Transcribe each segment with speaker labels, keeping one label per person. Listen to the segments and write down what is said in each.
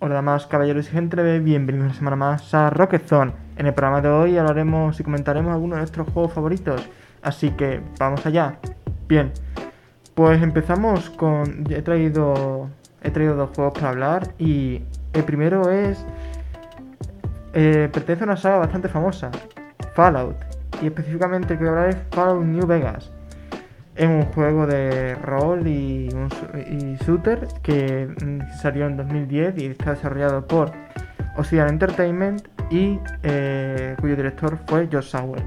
Speaker 1: Hola damas, caballeros y gente, bienvenidos una semana más a Rocket Zone. En el programa de hoy hablaremos y comentaremos algunos de nuestros juegos favoritos, así que vamos allá. Bien, pues empezamos con... He traído, he traído dos juegos para hablar y el primero es... eh, pertenece a una saga bastante famosa, Fallout, y específicamente el que voy a hablar es Fallout New Vegas. Es un juego de rol y, un su- y shooter que mm, salió en 2010 y está desarrollado por Obsidian Entertainment y eh, cuyo director fue Josh Sauer.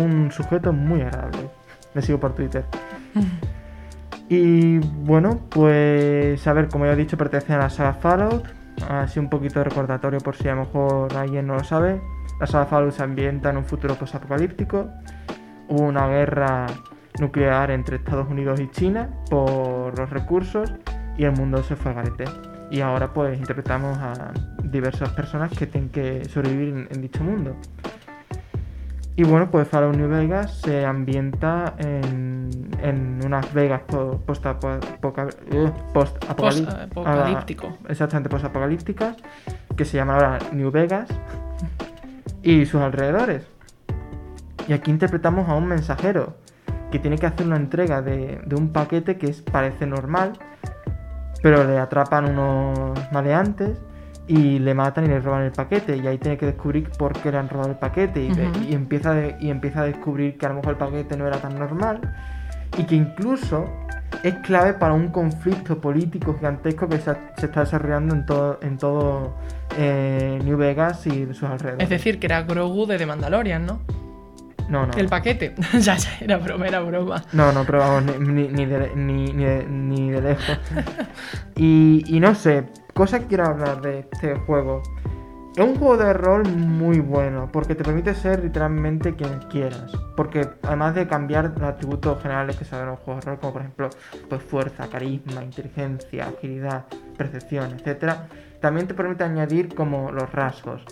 Speaker 1: Un sujeto muy agradable. Le sigo por Twitter. Y bueno, pues a ver, como ya he dicho, pertenece a la saga Fallout. Así un poquito de recordatorio por si a lo mejor alguien no lo sabe. La saga Fallout se ambienta en un futuro posapocalíptico. Hubo una guerra nuclear entre Estados Unidos y China por los recursos y el mundo se fue al garete. Y ahora pues interpretamos a diversas personas que tienen que sobrevivir en dicho mundo. Y bueno, pues Fallout New Vegas se ambienta en, en unas Vegas po- post-apo- poca- post-apocalí-
Speaker 2: Post-apocalíptico.
Speaker 1: ah, exactamente, post-apocalípticas, que se llama ahora New Vegas y sus alrededores. Y aquí interpretamos a un mensajero que tiene que hacer una entrega de, de un paquete que es, parece normal, pero le atrapan unos maleantes y le matan y le roban el paquete. Y ahí tiene que descubrir por qué le han robado el paquete. Y, empieza, de- y empieza a descubrir que a lo mejor el paquete no era tan normal y que incluso es clave para un conflicto político gigantesco que se, se está desarrollando en todo, en todo eh, New Vegas y sus alrededores.
Speaker 2: Es decir, que era Grogu de The Mandalorian, ¿no?
Speaker 1: no, no.
Speaker 2: El paquete. ya, ya, era broma, era broma.
Speaker 1: No, no, pero vamos, ni, ni, ni de, ni, de- lejos. y, y no sé, cosa que quiero hablar de este juego. Es un juego de rol muy bueno, porque te permite ser literalmente quien quieras. Porque además de cambiar los atributos generales que se dan en los juegos de rol, como por ejemplo pues fuerza, carisma, inteligencia, agilidad, percepción, etcétera, también te permite añadir como los rasgos.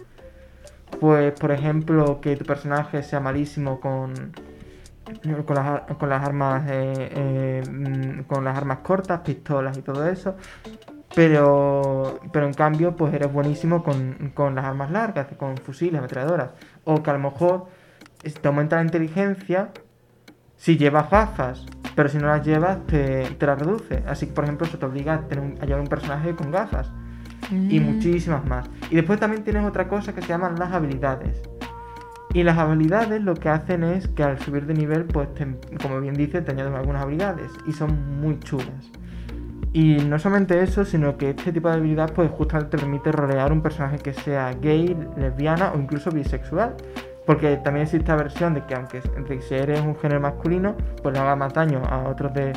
Speaker 1: Pues, por ejemplo, que tu personaje sea malísimo con, con las, con las armas eh, mm, con las armas cortas, pistolas y todo eso. Pero, pero en cambio, pues eres buenísimo con, con las armas largas, con fusiles, ametralladoras. O que a lo mejor te aumenta la inteligencia si llevas gafas, pero si no las llevas te, te las reduce. Así que, por ejemplo, eso te obliga a, tener un- a llevar un personaje con gafas y
Speaker 2: Mm.
Speaker 1: muchísimas más. Y después también tienes otra cosa que se llaman las habilidades. Y las habilidades lo que hacen es que al subir de nivel, pues te- como bien dice, te añaden algunas habilidades y son muy chulas. Y no solamente eso, sino que este tipo de habilidad pues justamente te permite rolear un personaje que sea gay, lesbiana o incluso bisexual. Porque también existe la versión de que aunque de que si eres un género masculino, pues le haga más daño a otros de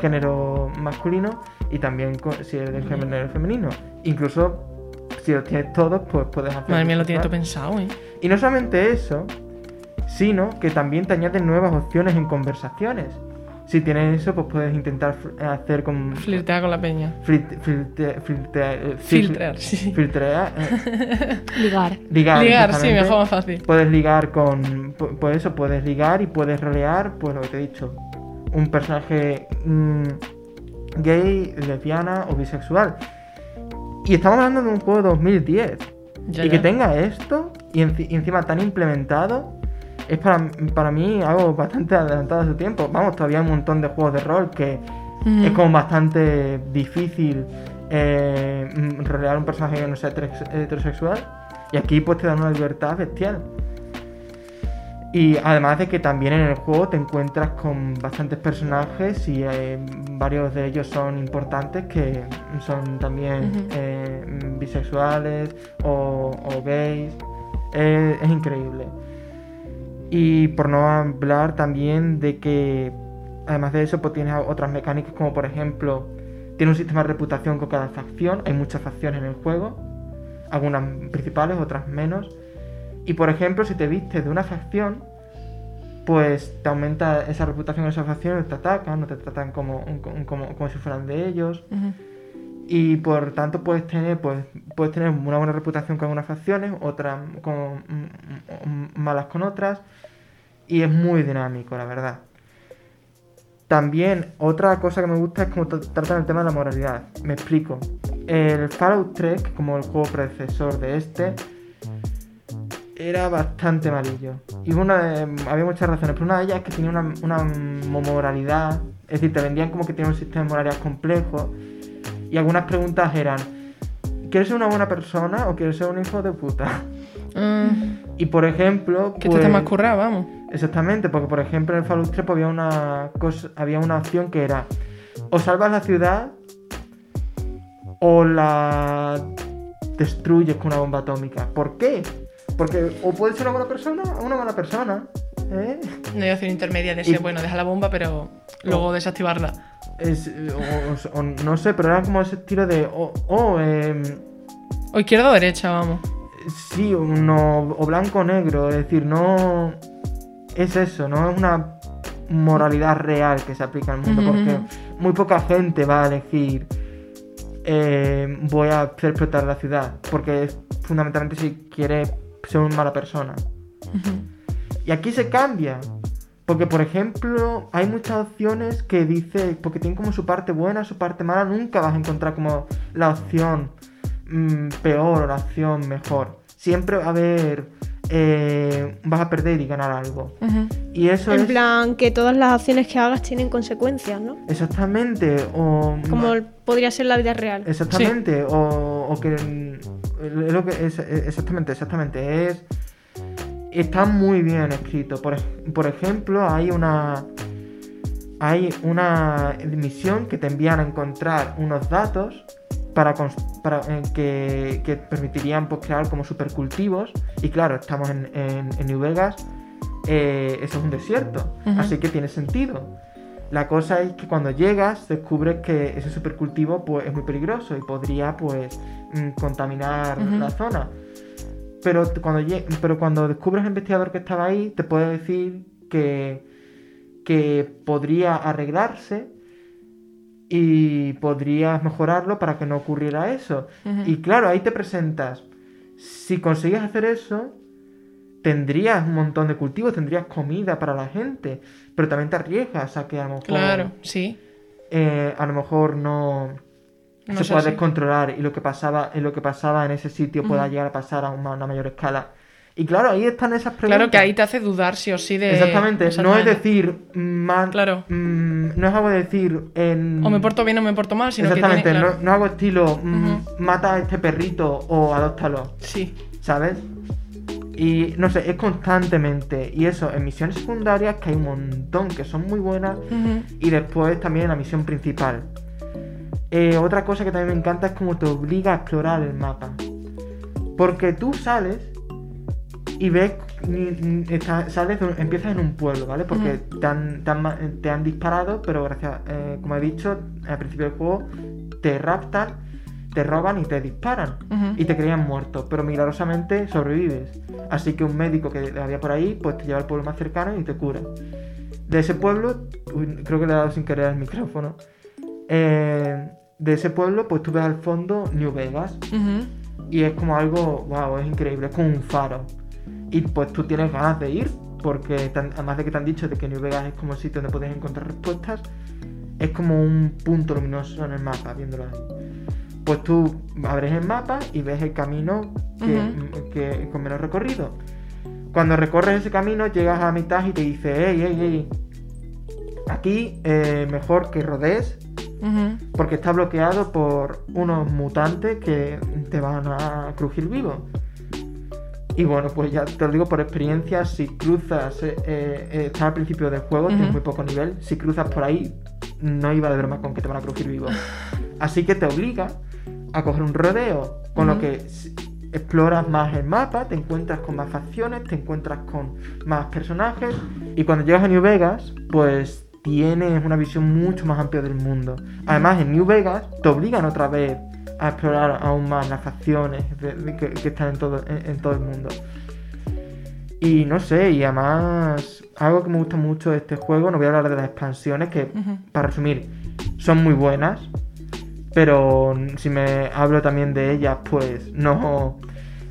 Speaker 1: género masculino y también si eres de género femenino. Incluso si los tienes todos, pues puedes hacer...
Speaker 2: Madre mía, lo tiene todo pensado, ¿eh?
Speaker 1: Y no solamente eso, sino que también te añaden nuevas opciones en conversaciones. Si tienes eso, pues puedes intentar hacer con...
Speaker 2: Flirtea con la peña.
Speaker 1: Filte- eh, sí,
Speaker 2: Filtrar,
Speaker 1: fil-
Speaker 2: sí.
Speaker 1: Filtrear, eh,
Speaker 3: Ligar.
Speaker 1: ligar.
Speaker 2: Ligar, sí, mejor más fácil.
Speaker 1: Puedes ligar con... pu- Pues eso, puedes ligar y puedes rolear, pues lo que te he dicho. Un personaje mm, gay, lesbiana o bisexual. Y estamos hablando de un juego de 2010.
Speaker 2: Ya,
Speaker 1: y que tenga esto y, enci- y encima tan implementado es para, para mí algo bastante adelantado a su tiempo. Vamos, todavía hay un montón de juegos de rol que es como bastante difícil eh, rolear un personaje que no sea heterosex- heterosexual. Y aquí pues te dan una libertad bestial. Y además de que también en el juego te encuentras con bastantes personajes y eh, varios de ellos son importantes que son también eh, bisexuales o, o gays. Eh, es increíble. Y por no hablar también de que además de eso pues tienes otras mecánicas como por ejemplo tiene un sistema de reputación con cada facción. Hay muchas facciones en el juego. Algunas principales, otras menos. Y por ejemplo, si te vistes de una facción, pues te aumenta esa reputación de esa facción, te atacan, no te tratan como, como, como si fueran de ellos. Y por tanto puedes tener, pues, puedes tener una buena reputación con algunas facciones, otras con, mm, mm, malas con otras. Y es muy dinámico, la verdad. También otra cosa que me gusta es cómo tratan el tema de la moralidad. Me explico. El Fallout 3, que como el juego predecesor de este, era bastante malillo. Y una de- había muchas razones, pero una de ellas es que tenía una, una moralidad. Es decir, te vendían como que tiene un sistema de moralidad complejo. Y algunas preguntas eran: ¿Quieres ser una buena persona o quieres ser un hijo de puta?
Speaker 2: Mm,
Speaker 1: Y por ejemplo.
Speaker 2: que este está
Speaker 1: pues-
Speaker 2: más currado, vamos.
Speaker 1: Exactamente, porque por ejemplo en el Fallout 3 pues, había una cosa, había una opción que era o salvas la ciudad o la destruyes con una bomba atómica. ¿Por qué? Porque o puedes ser una buena persona o una mala persona. ¿eh?
Speaker 2: No hay opción intermedia de
Speaker 1: Y-
Speaker 2: ser, bueno, deja la bomba, pero luego desactivarla.
Speaker 1: Es- o, no sé, pero era como ese estilo de o, o, em,
Speaker 2: O izquierda o derecha, vamos.
Speaker 1: sí, no, o blanco o negro. Es decir, no es eso, no es una moralidad real que se aplica al mundo, porque muy poca gente va a elegir eh, voy a hacer explotar la ciudad, porque fundamentalmente si quiere ser una mala persona. Y aquí se cambia. Porque, por ejemplo, hay muchas opciones que dice, porque tienen como su parte buena, su parte mala, nunca vas a encontrar como la opción mm, peor o la opción mejor. Siempre va a haber, eh, vas a perder y ganar algo. Y eso
Speaker 3: En
Speaker 1: es
Speaker 3: plan, que todas las acciones que hagas tienen consecuencias, ¿no?
Speaker 1: exactamente, o
Speaker 3: Como podría ser la vida real.
Speaker 1: Exactamente, o, o que mm, es lo que es, exactamente, exactamente, es está muy bien escrito. Por, por ejemplo, hay una hay una misión que te envían a encontrar unos datos para, eh, que, que permitirían pues, crear como supercultivos. Y claro, estamos en, en- en New Vegas, eh, eso es un desierto, así que tiene sentido. La cosa es que cuando llegas descubres que ese supercultivo pues, es muy peligroso y podría pues mm, contaminar la zona. Pero cuando, pero cuando descubres al investigador que estaba ahí, te puede decir que, que podría arreglarse y podrías mejorarlo para que no ocurriera eso. Y claro, ahí te presentas. Si consigues hacer eso, tendrías un montón de cultivos, tendrías comida para la gente, pero también te arriesgas a que a lo mejor,
Speaker 2: Claro, sí.
Speaker 1: eh, a lo mejor no,
Speaker 2: No
Speaker 1: se pueda descontrolar y lo que pasaba, lo que pasaba en ese sitio pueda llegar a pasar a una, una mayor escala. Y claro, ahí están esas preguntas.
Speaker 2: Claro que ahí te hace dudar sí o sí de.
Speaker 1: Exactamente, no es decir mal,
Speaker 2: Claro.
Speaker 1: mm, no es algo de decir en...
Speaker 2: O me porto bien o me porto mal, sino que
Speaker 1: Exactamente,
Speaker 2: tiene. claro.
Speaker 1: no, no hago estilo mm, mata a este perrito o adóptalo,
Speaker 2: Sí.
Speaker 1: ¿sabes? Y no sé, es constantemente. Y eso, en misiones secundarias, que hay un montón que son muy buenas, y después también la misión principal. Eh, otra cosa que también me encanta es cómo te obliga a explorar el mapa. Porque tú sales y ves, está- sales, de empiezas en un pueblo, ¿vale? Porque te, han, te han ma- te han disparado, pero gracias, eh, como he dicho al principio del juego, te raptan, te roban y te disparan. Y te creían muerto, pero milagrosamente sobrevives. Así que un médico que había por ahí, pues te lleva al pueblo más cercano y te cura. De ese pueblo, uy, creo que le he dado sin querer al micrófono. Eh, de ese pueblo, pues tú ves al fondo New Vegas. Y es como algo, wow, es increíble, es como un faro. Y pues tú tienes ganas de ir, porque además de que te han dicho de que New Vegas es como el sitio donde puedes encontrar respuestas, es como un punto luminoso en el mapa, viéndolo ahí. Pues tú abres el mapa y ves el camino que,
Speaker 2: Ujú.
Speaker 1: que- con menos recorrido. Cuando recorres ese camino, llegas a mitad y te dice, hey, hey, hey, aquí eh, mejor que rodees porque está bloqueado por unos mutantes que te van a crujir vivo. Y bueno, pues ya te lo digo por experiencia, si cruzas, eh, eh, está al principio del juego, tienes
Speaker 2: Ujú.
Speaker 1: muy poco nivel, si cruzas por ahí, no iba de broma con que te van a crujir vivo. Así que te obliga a coger un rodeo, con lo que exploras más el mapa, te encuentras con más facciones, te encuentras con más personajes, y cuando llegas a New Vegas, pues tienes una visión mucho más amplia del mundo. Además, en New Vegas te obligan otra vez a explorar aún más las facciones de- de- que, que están en todo, en, en todo el mundo. Y no sé, y además, algo que me gusta mucho de este juego, no voy a hablar de las expansiones, que para resumir, son muy buenas, pero si me hablo también de ellas, pues no,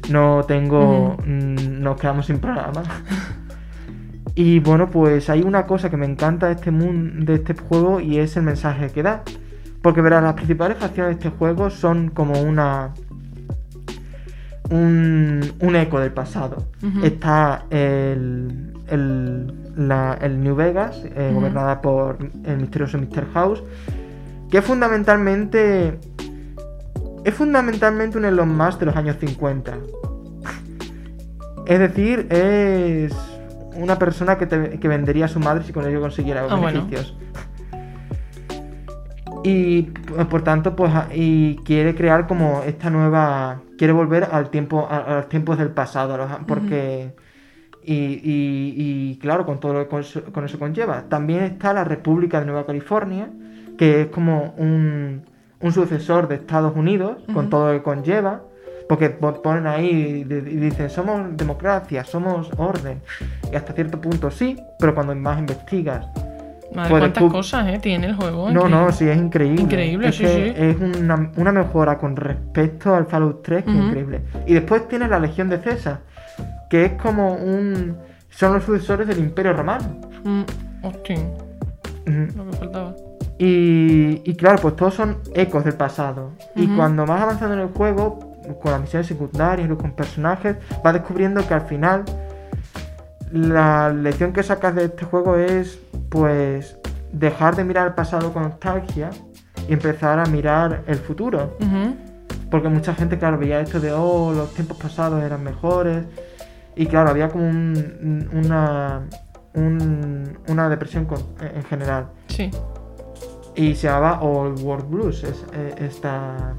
Speaker 1: no tengo, mm, nos quedamos sin programa. Y bueno, pues hay una cosa que me encanta de este, mun- de este juego y es el mensaje que da. Porque verás, las principales facciones de este juego son como una. Un, un eco del pasado. Está el, el, la- el New Vegas, eh, gobernada por el misterioso Mr. House, que es fundamentalmente. Es fundamentalmente un Elon Musk de los años 50. Es decir, es una persona que, te- que vendería a su madre si con ello consiguiera
Speaker 2: Ah, bueno.
Speaker 1: Y pues, por tanto, pues a- y quiere crear como esta nueva. Quiere volver al tiempo, a, a los tiempos del pasado, los- porque. Y, y- y, claro, con todo lo que con eso, con eso conlleva. También está la República de Nueva California, que es como un, un sucesor de Estados Unidos, con todo lo que conlleva. Porque po- ponen ahí y dicen, somos democracia, somos orden. Y hasta cierto punto sí, pero cuando más investigas
Speaker 2: Madre,
Speaker 1: Pues
Speaker 2: cuántas cosas, ¿eh? Tiene el juego.
Speaker 1: no,
Speaker 2: increíble.
Speaker 1: no, sí, es increíble.
Speaker 2: Increíble,
Speaker 1: es
Speaker 2: sí,
Speaker 1: que
Speaker 2: sí.
Speaker 1: Es una, una mejora con respecto al Fallout 3 que es increíble. Y después tiene la Legión de César, que es como un... Son los sucesores del Imperio Romano.
Speaker 2: Mm, hostia, lo que faltaba.
Speaker 1: Y, y claro, pues todos son ecos del pasado. Y cuando vas avanzando en el juego, con las misiones secundarias y con personajes, vas descubriendo que al final la lección que sacas de este juego es, pues, dejar de mirar el pasado con nostalgia y empezar a mirar el futuro. Porque mucha gente, claro, veía esto de, oh, los tiempos pasados eran mejores. Y claro, había como un- una, un- una depresión con- en general.
Speaker 2: Sí.
Speaker 1: Y se llamaba Old World Blues, es, eh, esta,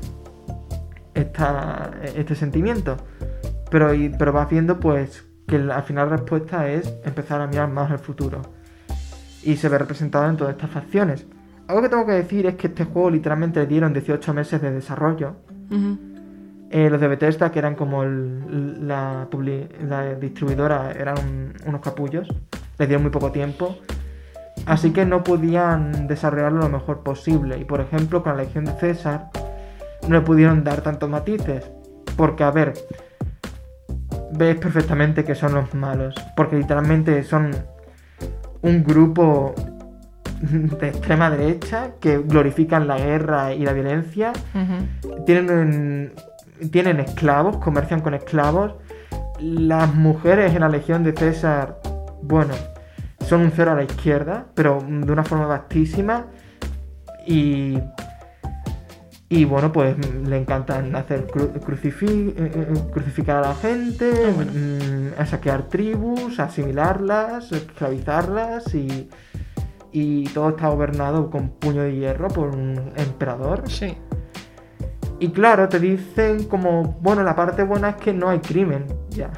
Speaker 1: esta- este sentimiento. Pero, y- pero vas viendo pues que la- al final la respuesta es empezar a mirar más al futuro. Y se ve representado en todas estas facciones. Algo que tengo que decir es que este juego literalmente le dieron 18 meses de desarrollo. Eh, los de Bethesda, que eran como el- la, distribuidora, eran un- unos capullos. Les dieron muy poco tiempo. Así que no podían desarrollarlo lo mejor posible. Y por ejemplo, con la Legión de César, no le pudieron dar tantos matices. Porque, a ver, ves perfectamente que son los malos. Porque literalmente son un grupo de extrema derecha que glorifican la guerra y la violencia tienen, tienen esclavos, comercian con esclavos. Las mujeres en la Legión de César, bueno, son un cero a la izquierda, pero de una forma vastísima. Y. Y bueno, pues le encantan hacer cru- crucifi- eh, eh, crucificar a la gente,
Speaker 2: Ah, bueno.
Speaker 1: mm, a saquear tribus, asimilarlas, esclavizarlas y. Y todo está gobernado con puño de hierro por un emperador.
Speaker 2: Sí.
Speaker 1: Y claro, te dicen como, bueno, la parte buena es que no hay crimen, ya.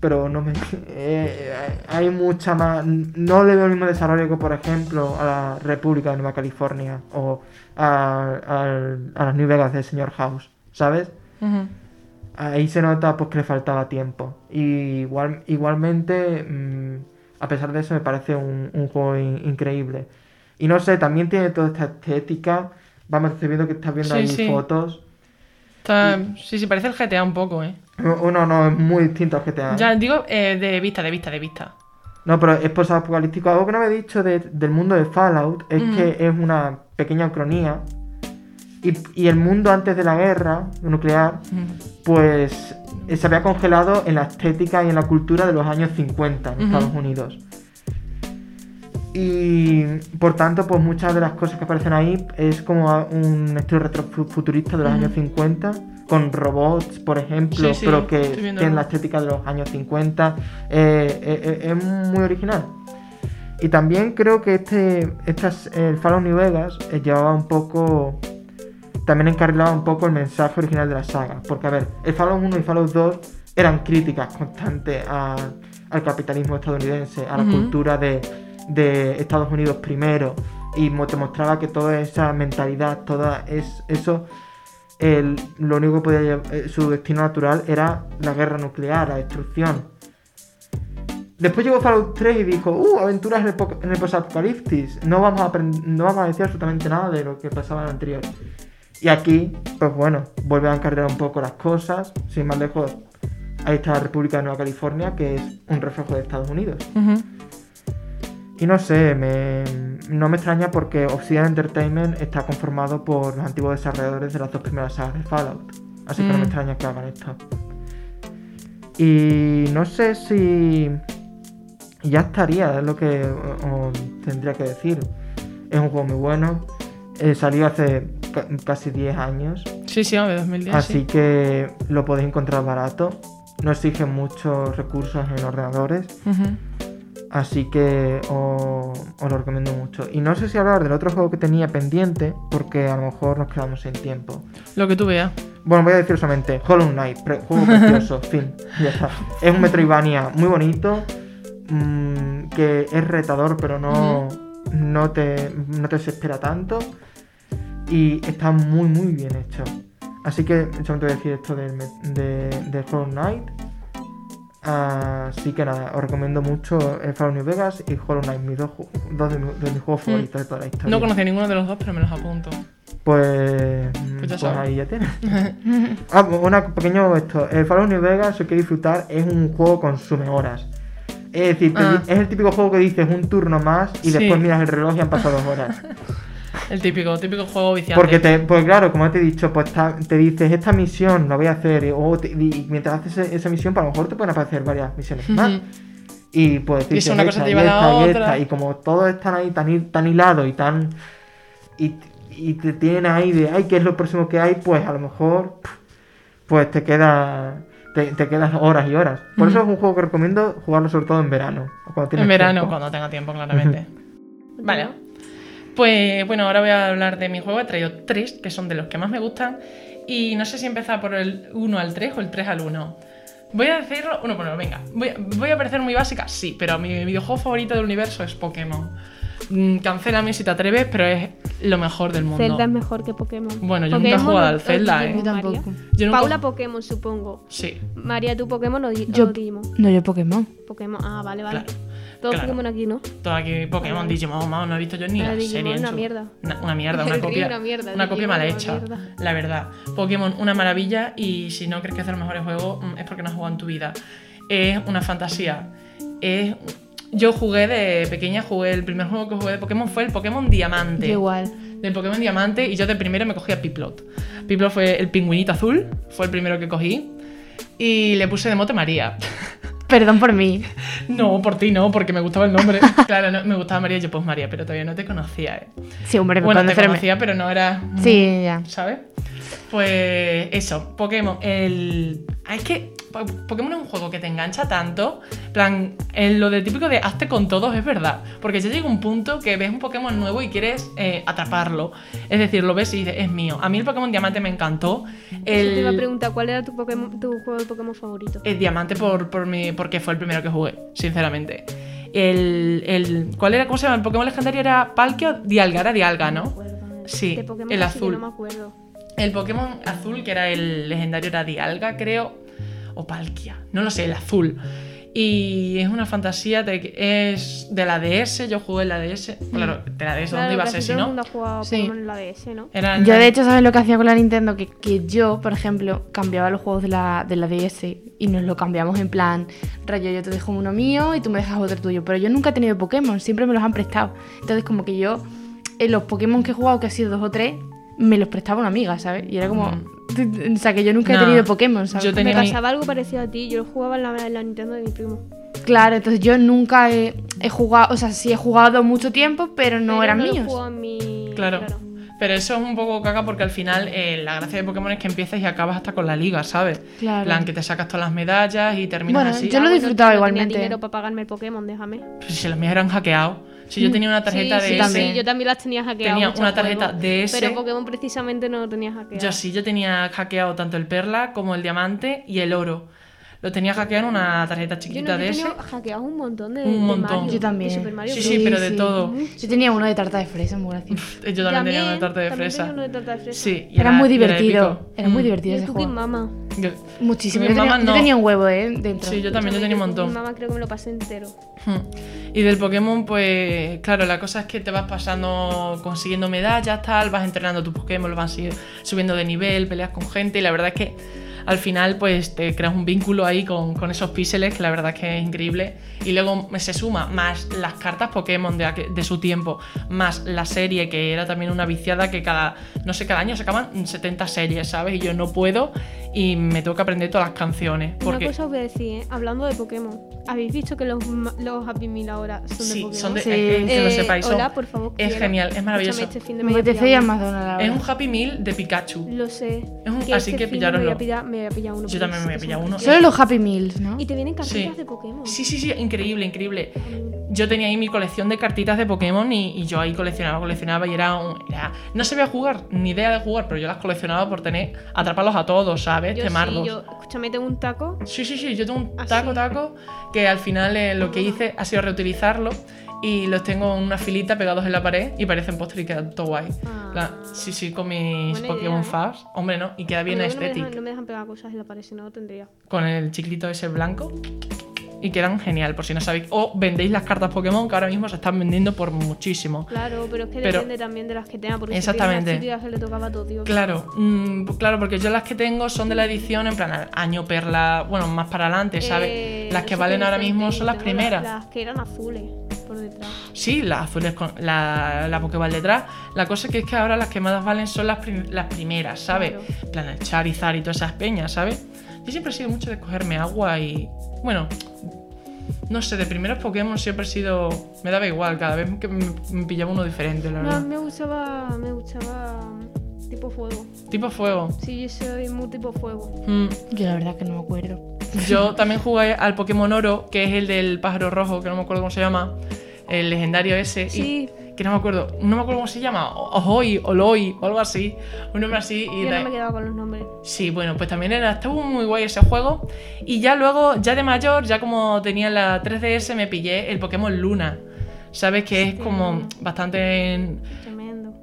Speaker 1: Pero no me... eh, hay mucha más... No le veo el mismo desarrollo que, por ejemplo, a la República de Nueva California o a, a las New Vegas del señor House, ¿sabes? Ahí se nota pues que le faltaba tiempo. Y igual, igualmente, mm, a pesar de eso, me parece un, un juego in- increíble. Y no sé, también tiene toda esta estética. Vamos, estoy viendo que estás viendo
Speaker 2: Sí,
Speaker 1: ahí
Speaker 2: sí.
Speaker 1: fotos.
Speaker 2: Está- Sí, sí, parece el GTA un poco, ¿eh?
Speaker 1: No, no, es muy distinto al GTA.
Speaker 2: Ya digo, eh, de vista, de vista, de vista.
Speaker 1: No, pero es post-apocalíptico. Algo que no me he dicho de- del mundo de Fallout es
Speaker 2: Ujú.
Speaker 1: que es una pequeña ucronía. Y, y el mundo antes de la guerra nuclear,
Speaker 2: Ujú.
Speaker 1: pues eh, se había congelado en la estética y en la cultura de los años 50 en. Estados Unidos. Y por tanto, pues muchas de las cosas que aparecen ahí es como un estilo retrofuturista de los
Speaker 2: Ujú.
Speaker 1: años 50, con robots, por ejemplo,
Speaker 2: Sí, sí,
Speaker 1: pero que tienen la estética de los años 50. Eh, eh, eh, es muy original. Y también creo que este, estas, el Fallout New Vegas llevaba un poco. También encarrilaba un poco el mensaje original de la saga. Porque, a ver, el Fallout 1 y Fallout 2 eran críticas constantes a- al capitalismo estadounidense, a la cultura de, de Estados Unidos primero. Y te mostraba que toda esa mentalidad, toda es, eso, el- lo único que podía lle- eh, su destino natural era la guerra nuclear, la destrucción. Después llegó Fallout 3 y dijo, uh, aventuras en el, post-apocalipsis. No, vamos a no vamos a decir absolutamente nada de lo que pasaba en el anterior. Y aquí, pues bueno, vuelve a encargar un poco las cosas. Sin más lejos, ahí está la República de Nueva California, que es un reflejo de Estados Unidos.
Speaker 2: Ujú.
Speaker 1: Y no sé, me, no me extraña porque Obsidian Entertainment está conformado por los antiguos desarrolladores de las dos primeras sagas de Fallout. Así que no
Speaker 2: Mm.
Speaker 1: me extraña que hagan esto. Y no sé si ya estaría, es lo que o- o tendría que decir. Es un juego muy bueno. eh, salió hace ca- casi 10 años.
Speaker 2: Sí, sí, de 2010.
Speaker 1: Así
Speaker 2: sí.
Speaker 1: que lo podéis encontrar barato. No exige muchos recursos en ordenadores.
Speaker 2: Ujú.
Speaker 1: Así que os, os lo recomiendo mucho. Y no sé si hablar del otro juego que tenía pendiente, porque a lo mejor nos quedamos sin tiempo.
Speaker 2: Lo que tú veas.
Speaker 1: Bueno, voy a decir solamente Hollow Knight, pre- juego precioso, fin, ya está. Es un Metroidvania muy bonito, mm, que es retador, pero no, no, te, no te desespera tanto. Y está muy, muy bien hecho. Así que solamente voy a decir esto del, de, de Hollow Knight. Así que nada, os recomiendo mucho el Fallout New Vegas y Hollow Knight, mis dos, dos de, mi- de mis juegos favoritos de toda la historia.
Speaker 2: No conocía ninguno de los dos, pero me los apunto.
Speaker 1: Pues,
Speaker 2: Pues ya
Speaker 1: pues
Speaker 2: sabes.
Speaker 1: ahí ya tienes. ah, una pequeño esto. El Fallout New Vegas, si queréis disfrutar, es un juego que consume horas. Es decir,
Speaker 2: Ah.
Speaker 1: es el típico juego que dices un turno más y
Speaker 2: Sí.
Speaker 1: después miras el reloj y han pasado dos horas.
Speaker 2: El típico, típico juego viciante.
Speaker 1: Porque, te, pues claro, como te he dicho, pues ta- te dices, esta misión la voy a hacer, y- o te- y mientras haces esa misión, pues a lo mejor te pueden aparecer varias misiones más. Y pues
Speaker 2: Y
Speaker 1: dices
Speaker 2: una cosa
Speaker 1: esta,
Speaker 2: te
Speaker 1: y
Speaker 2: lleva a la
Speaker 1: esta, y
Speaker 2: otra.
Speaker 1: esta, y como todos están ahí tan, tan hilados y tan. Y, y te tienen ahí de, ay, ¿qué es lo próximo que hay? Pues a lo mejor. Pues te queda. Te, te quedas horas y horas. Por eso es un juego que recomiendo jugarlo sobre todo en verano. cuando
Speaker 2: En verano,
Speaker 1: tiempo.
Speaker 2: cuando tenga tiempo, claramente. vale. Pues bueno, ahora voy a hablar de mi juego. He traído tres, que son de los que más me gustan. Y no sé si empezar por el 1 al 3 o el 3 al 1. Voy a decirlo. Uno, bueno, venga. Voy, voy a parecer muy básica, sí, pero mi videojuego favorito del universo es Pokémon. Mm, Cancélame si te atreves, pero es lo mejor del mundo.
Speaker 3: Zelda es mejor que Pokémon.
Speaker 2: Bueno, yo nunca he jugado al Zelda,
Speaker 3: Digimon,
Speaker 2: ¿eh?
Speaker 4: Yo tampoco.
Speaker 2: Yo nunca-
Speaker 3: Paula Pokémon, supongo.
Speaker 2: Sí,
Speaker 3: María, tú Pokémon o,
Speaker 4: Yo-
Speaker 3: o Digimon.
Speaker 4: No, yo Pokémon.
Speaker 3: Pokémon. Ah, vale, vale.
Speaker 2: Claro,
Speaker 3: Todos
Speaker 2: claro.
Speaker 3: Pokémon aquí, ¿no?
Speaker 2: todo aquí Pokémon, Digimon, vamos, no he visto yo ni
Speaker 3: Ah,
Speaker 2: la serie.
Speaker 3: una
Speaker 2: su-
Speaker 3: mierda.
Speaker 2: Una, una mierda, una copia.
Speaker 3: una mierda,
Speaker 2: una copia mal hecha,
Speaker 3: mierda.
Speaker 2: la verdad. Pokémon, una maravilla y si no crees que es de los mejores juegos, mm, es porque no has jugado en tu vida. Es una fantasía. Es... Yo jugué de pequeña, jugué el primer juego que jugué de Pokémon fue el Pokémon Diamante.
Speaker 4: Yo igual.
Speaker 2: Del Pokémon Diamante y yo de primero me cogí a Piplot. Piplot fue el pingüinito azul, fue el primero que cogí y le puse de mote María.
Speaker 4: Perdón por mí.
Speaker 2: No, por ti no, porque me gustaba el nombre. claro, no, me gustaba María, yo pues María, pero todavía no te conocía, ¿eh?
Speaker 4: Sí, hombre, me
Speaker 2: Bueno, te conocía, pero no era...
Speaker 4: Sí, ya.
Speaker 2: ¿Sabes? Pues eso, Pokémon, el... ah, Es que Po- Pokémon es un juego que te engancha tanto, plan, en lo de típico de hazte con todos es verdad, porque ya llega un punto que ves un Pokémon nuevo y quieres eh, atraparlo, es decir, lo ves y dices, es mío. A mí el Pokémon Diamante me encantó,
Speaker 3: Eso te iba a
Speaker 2: el,
Speaker 3: preguntar, ¿cuál era tu, Pokémon, tu juego de Pokémon favorito?
Speaker 2: el Diamante por, por mi, porque fue el primero que jugué, sinceramente. El, el, ¿Cuál era? ¿Cómo se llama? El Pokémon legendario era Palkia o Dialga, era Dialga, ¿no? Sí,
Speaker 3: de Pokémon
Speaker 2: el azul.
Speaker 3: no me acuerdo.
Speaker 2: El Pokémon azul, que era el legendario, era Dialga, creo. O Palkia. No lo sé, el azul. Y es una fantasía de que es de la DS. Yo jugué en la DS. Claro, de la DS, ¿dónde
Speaker 3: Claro,
Speaker 2: iba a ser si
Speaker 3: todo el
Speaker 2: no?
Speaker 3: mundo ha jugado
Speaker 4: Sí.
Speaker 3: Pokémon en la DS, ¿no?
Speaker 2: Era
Speaker 4: Yo, de hecho, ¿sabes lo que hacía con la Nintendo? Que, que yo, por ejemplo, cambiaba los juegos de la, de la DS y nos lo cambiamos en plan, rayo, yo te dejo uno mío y tú me dejas otro tuyo. Pero yo nunca he tenido Pokémon, siempre me los han prestado. Entonces, como que yo, en los Pokémon que he jugado, que ha sido dos o tres, me los prestaba una amiga, ¿sabes? Y era como. O sea, que yo nunca
Speaker 2: No,
Speaker 4: he tenido Pokémon, ¿sabes?
Speaker 2: yo tenía
Speaker 3: Me pasaba algo parecido a ti, yo lo jugaba en la, en la Nintendo de mi primo.
Speaker 4: Claro, entonces yo nunca he, he jugado, o sea, sí he jugado mucho tiempo, pero no
Speaker 3: Pero
Speaker 4: eran
Speaker 3: no lo
Speaker 4: míos.
Speaker 3: mi...
Speaker 2: Claro. Pero eso es un poco caca porque al final eh, la gracia de Pokémon es que empiezas y acabas hasta con la liga, ¿sabes?
Speaker 4: Claro.
Speaker 2: En plan, que te sacas todas las medallas y terminas
Speaker 4: Bueno,
Speaker 2: así.
Speaker 4: yo lo
Speaker 3: Ah, bueno,
Speaker 4: disfrutaba
Speaker 3: no tenía
Speaker 4: igualmente.
Speaker 3: dinero para pagarme el Pokémon, déjame.
Speaker 2: Pues si las mías eran hackeados. Si yo tenía una tarjeta
Speaker 3: sí,
Speaker 2: de
Speaker 3: sí,
Speaker 2: ese.
Speaker 3: sí, yo también las tenía hackeadas.
Speaker 2: Tenía una tarjeta
Speaker 3: juegos,
Speaker 2: DS.
Speaker 3: Pero Pokémon precisamente no lo tenía hackeado.
Speaker 2: Yo sí, yo tenía hackeado tanto el perla como el diamante y el oro. Lo tenía hackeado en una tarjeta
Speaker 3: Yo
Speaker 2: chiquita
Speaker 3: no,
Speaker 2: de
Speaker 3: yo
Speaker 2: ese.
Speaker 3: tenía hackeado un montón de,
Speaker 2: Un
Speaker 3: de
Speaker 2: montón.
Speaker 3: Mario,
Speaker 4: Yo también.
Speaker 3: de Super Mario
Speaker 2: Sí,
Speaker 3: Bros.
Speaker 2: sí, pero de todo.
Speaker 4: Yo tenía uno de tarta de fresa, muy gracioso.
Speaker 2: Yo también, tenía una tarta de
Speaker 3: también
Speaker 2: fresa.
Speaker 3: tenía uno de tarta de fresa.
Speaker 2: Sí, y
Speaker 4: Era muy divertido. Era muy
Speaker 2: Mm.
Speaker 4: divertido ese juego.
Speaker 3: Mama.
Speaker 2: Yo-
Speaker 4: Muchísimo. Yo tenía,
Speaker 2: Mama
Speaker 4: yo
Speaker 2: no.
Speaker 4: tenía un huevo, ¿eh? Dentro.
Speaker 2: Sí, yo también, yo tenía un montón.
Speaker 3: Mama creo que me lo pasé entero.
Speaker 2: Hmm. Y del Pokémon, pues claro, la cosa es que te vas pasando, consiguiendo medallas, tal, vas entrenando tu Pokémon, lo vas subiendo de nivel, peleas con gente y la verdad es que al final pues te creas un vínculo ahí con, con esos píxeles que la verdad es que es increíble. Y luego se suma más las cartas Pokémon de, su tiempo, más la serie que era también una viciada que cada, no sé, cada año sacaban 70 series, ¿sabes? Y yo no puedo y me tengo que aprender todas las canciones. Porque
Speaker 3: Una cosa os voy a decir, ¿eh? hablando de Pokémon. ¿Habéis visto que los, Happy Meal ahora son de
Speaker 2: sí,
Speaker 3: Pokémon?
Speaker 2: son de,
Speaker 4: Sí.
Speaker 2: eh, que lo
Speaker 3: Eh,
Speaker 2: sepáis, son-
Speaker 3: hola, por favor.
Speaker 2: es
Speaker 3: quiero.
Speaker 2: genial, es maravilloso.
Speaker 3: Este fin de
Speaker 4: Me apetece
Speaker 2: Es un Happy Meal de Pikachu.
Speaker 3: Lo sé.
Speaker 2: Es un-
Speaker 3: Que
Speaker 2: así
Speaker 3: este
Speaker 2: que
Speaker 3: de me voy
Speaker 2: pillároslo.
Speaker 3: a pillar, me voy a pillar uno.
Speaker 2: Yo también me voy a
Speaker 3: sí que
Speaker 2: pillar
Speaker 3: son
Speaker 2: uno.
Speaker 4: Solo los Happy Meals, ¿no?
Speaker 3: Y te vienen cartitas
Speaker 2: Sí.
Speaker 3: de Pokémon.
Speaker 2: Sí, sí, sí, increíble, increíble. Yo tenía ahí mi colección de cartitas de Pokémon y, y yo ahí coleccionaba, coleccionaba y era, un, era- No sabía jugar, ni idea de jugar, pero yo las coleccionaba por tener... Atraparlos a todos, ¿sabes?
Speaker 3: Yo
Speaker 2: Temarlos.
Speaker 3: sí, yo, escúchame, tengo un taco.
Speaker 2: Sí, sí, sí, yo tengo un
Speaker 3: Así.
Speaker 2: taco, taco, que al final eh, lo que hice ha sido reutilizarlo y los tengo en una filita pegados en la pared y parecen póster y quedan todo guay.
Speaker 3: Ah.
Speaker 2: La- sí, sí, con mis
Speaker 3: Buena
Speaker 2: Pokémon
Speaker 3: idea, ¿eh?
Speaker 2: Fabs. Hombre, no, y queda bien
Speaker 3: no
Speaker 2: estético.
Speaker 3: dejan, no me dejan pegar cosas en la pared, si no, no tendría.
Speaker 2: con el chiclito ese blanco y quedan genial, por si no sabéis. O vendéis las cartas Pokémon que ahora mismo se están vendiendo por muchísimo.
Speaker 3: Claro, pero es que
Speaker 2: Pero-
Speaker 3: depende también de las que tenga, porque
Speaker 2: Exactamente.
Speaker 3: si las que le tocaba todo, tío.
Speaker 2: Claro, mm, pues claro, porque yo las que tengo son de la edición en plan año perla, bueno, más para adelante, ¿sabes?
Speaker 3: Eh,
Speaker 2: las que valen ahora mismo son las primeras.
Speaker 3: Las, que eran azules por detrás.
Speaker 2: Sí, las azules con la, la Pokéball detrás. La cosa que es que ahora las que más valen son las, prim- las primeras, ¿sabes?
Speaker 3: Claro.
Speaker 2: En plan el Charizard y todas esas peñas, ¿sabes? Yo siempre he sido mucho de cogerme agua y. Bueno, no sé, de primeros Pokémon siempre he sido. Me daba igual, cada vez que me, me pillaba uno diferente, la
Speaker 3: No,
Speaker 2: verdad.
Speaker 3: me gustaba, me gustaba tipo fuego.
Speaker 2: Tipo fuego.
Speaker 3: Sí, yo soy muy tipo fuego.
Speaker 2: Mm,
Speaker 4: Yo la verdad que no me acuerdo.
Speaker 2: Yo también jugué al Pokémon Oro, que es el del pájaro rojo, que no me acuerdo cómo se llama. El legendario ese. y-
Speaker 3: Sí,
Speaker 2: que no me acuerdo, no me acuerdo cómo se llama, Ojoi, Oloi, o algo así, un nombre así. Y
Speaker 3: yo no me quedaba con los nombres.
Speaker 2: Sí, bueno, pues también era, estuvo muy guay ese juego. Y ya luego, ya de mayor, ya como tenía la 3DS, me pillé el Pokémon Luna. ¿Sabes? Que es como bastante.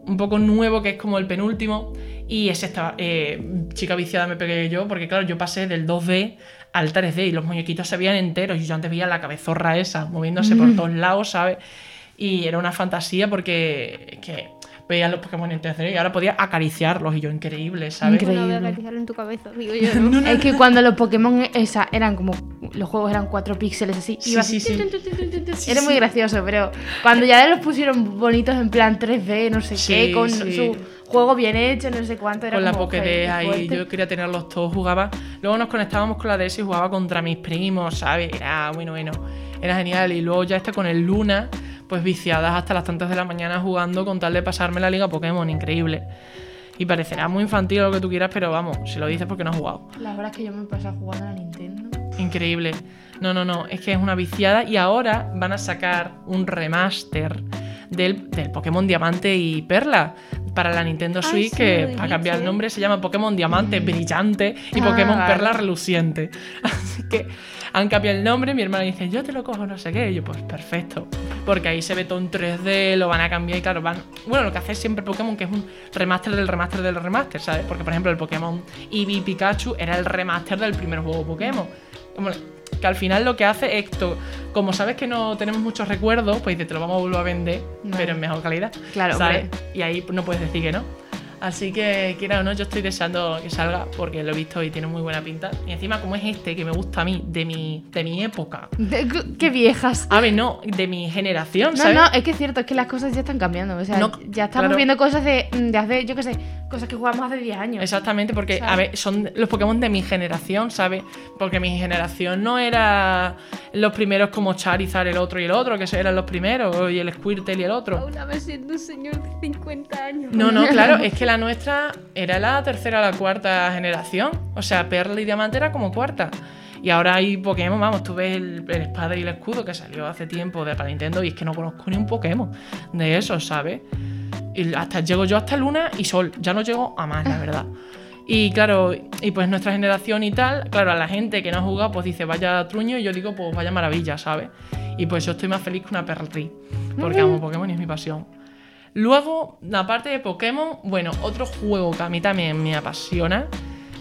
Speaker 2: Un poco nuevo, que es como el penúltimo. Y ese estaba. eh, chica viciada me pegué yo, porque claro, yo pasé del 2D al 3D y los muñequitos se veían enteros. Y yo antes veía la cabezorra esa moviéndose por todos lados, ¿sabes? Y era una fantasía porque. es que veía los Pokémon en 3D y ahora podía acariciarlos y yo increíble, ¿sabes?
Speaker 4: Increíble.
Speaker 3: Bueno, voy a acariciarlo en tu cabeza, digo yo. ¿no?
Speaker 2: No, no,
Speaker 4: Es que cuando los Pokémon esa eran como. Los juegos eran cuatro píxeles así.
Speaker 2: Sí,
Speaker 4: iba
Speaker 2: sí,
Speaker 4: así,
Speaker 2: sí.
Speaker 4: Era muy gracioso, pero cuando ya los pusieron bonitos en plan 3D, no sé
Speaker 2: Sí,
Speaker 4: qué, con
Speaker 2: sí.
Speaker 4: su juego bien hecho, no sé cuánto. Era
Speaker 2: con la Pokédex ahí, yo quería tenerlos todos, jugaba. Luego nos conectábamos con la DS y jugaba contra mis primos, ¿sabes? Era bueno, bueno, era genial. Y luego ya está con el Luna, pues viciadas hasta las tantas de la mañana jugando con tal de pasarme la liga Pokémon, increíble. Y parecerá muy infantil lo que tú quieras, pero vamos, si lo dices porque no has jugado.
Speaker 4: La verdad es que yo me pasaba jugando a la Nintendo.
Speaker 2: Increíble. No, no, no, es que es una viciada y ahora van a sacar un remaster del, del Pokémon Diamante y Perla para la Nintendo Switch,
Speaker 3: sí,
Speaker 2: que para cambiar el nombre se llama Pokémon Diamante Brillante y
Speaker 4: Ah,
Speaker 2: Pokémon
Speaker 4: vale.
Speaker 2: Perla Reluciente. Así que han cambiado el nombre, mi hermana dice, yo te lo cojo, no sé qué, y yo pues perfecto. Porque ahí se ve todo en 3D, lo van a cambiar y claro, van... Bueno, lo que hace siempre Pokémon, que es un remaster del remaster del remaster, ¿sabes? Porque por ejemplo el Pokémon Eevee Pikachu era el remaster del primer juego Pokémon. Que al final lo que hace es esto, como sabes que no tenemos muchos recuerdos, pues te lo vamos a volver a vender, pero en mejor calidad.
Speaker 4: Claro,
Speaker 2: ¿sabes?
Speaker 4: hombre.
Speaker 2: Y ahí no puedes decir que no. Así que, quiera o no, yo estoy deseando que salga porque lo he visto y tiene muy buena pinta. Y encima, como es este que me gusta a mí, de mi, de mi época.
Speaker 4: De- qué viejas.
Speaker 2: A ver, no, de mi generación,
Speaker 4: No,
Speaker 2: ¿sabes?
Speaker 4: no, es que es cierto, es que las cosas ya están cambiando. O sea,
Speaker 2: No,
Speaker 4: ya estamos
Speaker 2: claro.
Speaker 4: viendo cosas de, de hace, yo qué sé, cosas que jugamos hace 10 años.
Speaker 2: Exactamente, porque,
Speaker 4: ¿Sabes?
Speaker 2: a ver, son los Pokémon de mi generación, ¿sabes? Porque mi generación no era los primeros como Charizard, el otro y el otro, que eran los primeros, y el Squirtle y el otro.
Speaker 3: Aún me siento un señor de 50 años.
Speaker 2: No, no, claro, es que la nuestra era la tercera o la cuarta generación. O sea, Perla y Diamante era como cuarta. Y ahora hay Pokémon, vamos, tú ves el, el espada y el escudo que salió hace tiempo de para Nintendo y es que no conozco ni un Pokémon de esos, ¿sabes? Y hasta llego yo hasta Luna y Sol, ya no llego a más, la verdad. Y claro, y pues nuestra generación y tal, claro, a la gente que no ha jugado, pues dice vaya truño, y yo digo, pues vaya maravilla, ¿sabes? Y pues yo estoy más feliz que una perri, porque amo Pokémon y es mi pasión. Luego, aparte de Pokémon, bueno, otro juego que a mí también me apasiona,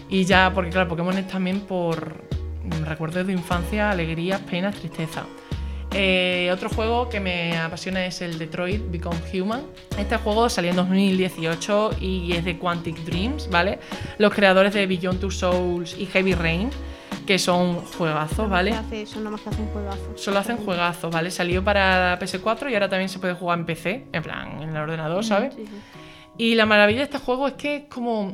Speaker 2: y ya, porque claro, Pokémon es también por mm, recuerdos de infancia, alegrías, penas, tristeza. Eh, otro juego que me apasiona es el Detroit Become Human. Este juego salió en 2018 y es de Quantic Dreams, ¿vale? Los creadores de Beyond Two Souls y Heavy Rain, que son juegazos, ¿vale?
Speaker 3: ¿Qué hace eso? Nada más que hace un juegazo.
Speaker 2: Solo hacen juegazos, ¿vale? Salió para PS4 y ahora también se puede jugar en PC, en plan, en el ordenador, ¿sabes?
Speaker 3: Sí, sí.
Speaker 2: Y la maravilla de este juego es que es como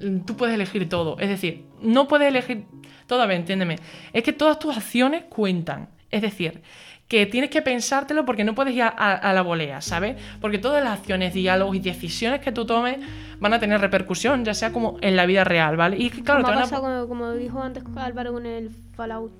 Speaker 2: mm, tú puedes elegir todo. Es decir, no puedes elegir todo, a ver, entiéndeme. Es que todas tus acciones cuentan. Es decir, que tienes que pensártelo porque no puedes ir a, a la volea, ¿sabes? Porque todas las acciones, diálogos y decisiones que tú tomes van a tener repercusión, ya sea como en la vida real, ¿vale? Y claro,
Speaker 3: como
Speaker 2: te van a...
Speaker 3: como, como dijo antes Álvaro con el Fallout.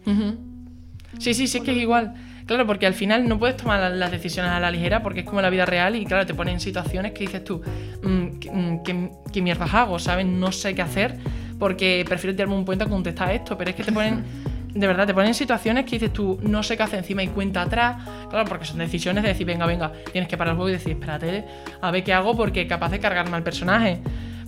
Speaker 2: Sí, sí, sí, es que es igual. Claro, porque al final no puedes tomar la- las decisiones a la ligera porque es como la vida real y claro, te ponen en situaciones que dices tú, mm, ¿qué, mm, qué- qué mierdas hago? ¿Sabes? No sé qué hacer porque prefiero tirarme un puente a contestar esto, pero es que te ponen, de verdad, te ponen en situaciones que dices tú, no sé qué hacer encima y cuenta atrás, claro, porque son decisiones de decir, venga, venga, tienes que parar el juego y decir, espérate, a ver qué hago porque capaz de cargarme al personaje.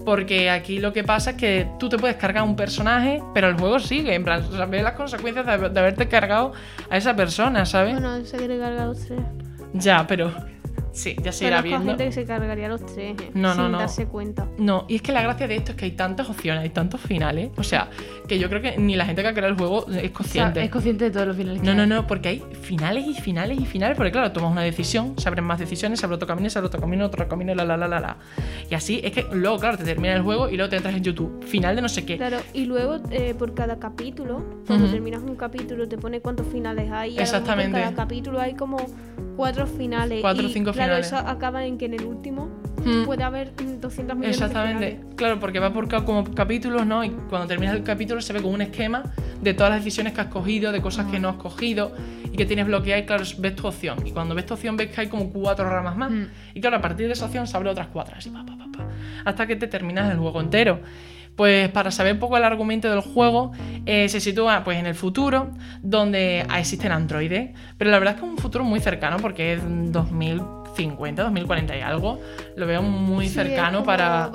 Speaker 2: Porque aquí lo que pasa es que tú te puedes cargar un personaje, pero el juego sigue. En plan, o sea, ves las consecuencias de, de haberte cargado a esa persona, ¿sabes?
Speaker 3: Bueno, se quiere cargar los tres.
Speaker 2: Ya, pero. Sí, ya se irá
Speaker 3: Conozco
Speaker 2: viendo.
Speaker 3: gente que se cargaría los tres, eh,
Speaker 2: No, no,
Speaker 3: sin
Speaker 2: no.
Speaker 3: darse cuenta.
Speaker 2: No, y es que la gracia de esto es que hay tantas opciones, hay tantos finales. O sea, que yo creo que ni la gente que ha creado el juego es
Speaker 4: O sea,
Speaker 2: consciente.
Speaker 4: es consciente de todos los finales que
Speaker 2: No, no,
Speaker 4: hay.
Speaker 2: no, porque hay finales y finales y finales. Porque claro, tomas una decisión, se abren más decisiones, se abre otro camino, se abre otro camino, otro camino, la, la, la, la, la. Y así es que luego, claro, te termina el juego y luego te entras en YouTube. Final de no sé qué.
Speaker 3: Claro, y luego eh, por cada capítulo, cuando terminas un capítulo, te pone cuántos finales hay.
Speaker 2: Exactamente.
Speaker 3: En cada capítulo hay como cuatro finales.
Speaker 2: Cuatro o cinco
Speaker 3: claro, eso acaba en que en el último
Speaker 2: Mm.
Speaker 3: puede haber mm, 200 millones
Speaker 2: Exactamente,
Speaker 3: de
Speaker 2: claro, porque va por ca- como capítulos, ¿no? Y cuando terminas el capítulo se ve como un esquema de todas las decisiones que has cogido, de cosas que no has cogido y que tienes bloqueadas y claro, ves tu opción. Y cuando ves tu opción ves que hay como cuatro ramas más.
Speaker 4: Mm.
Speaker 2: Y claro, a partir de esa opción se abren otras cuatro, así, pa, pa, pa, pa, hasta que te terminas el juego entero. Pues para saber un poco el argumento del juego, eh, se sitúa pues en el futuro, donde existen androides, pero la verdad es que es un futuro muy cercano, porque es 2050, 2040 y algo, lo veo muy
Speaker 3: Sí,
Speaker 2: cercano para,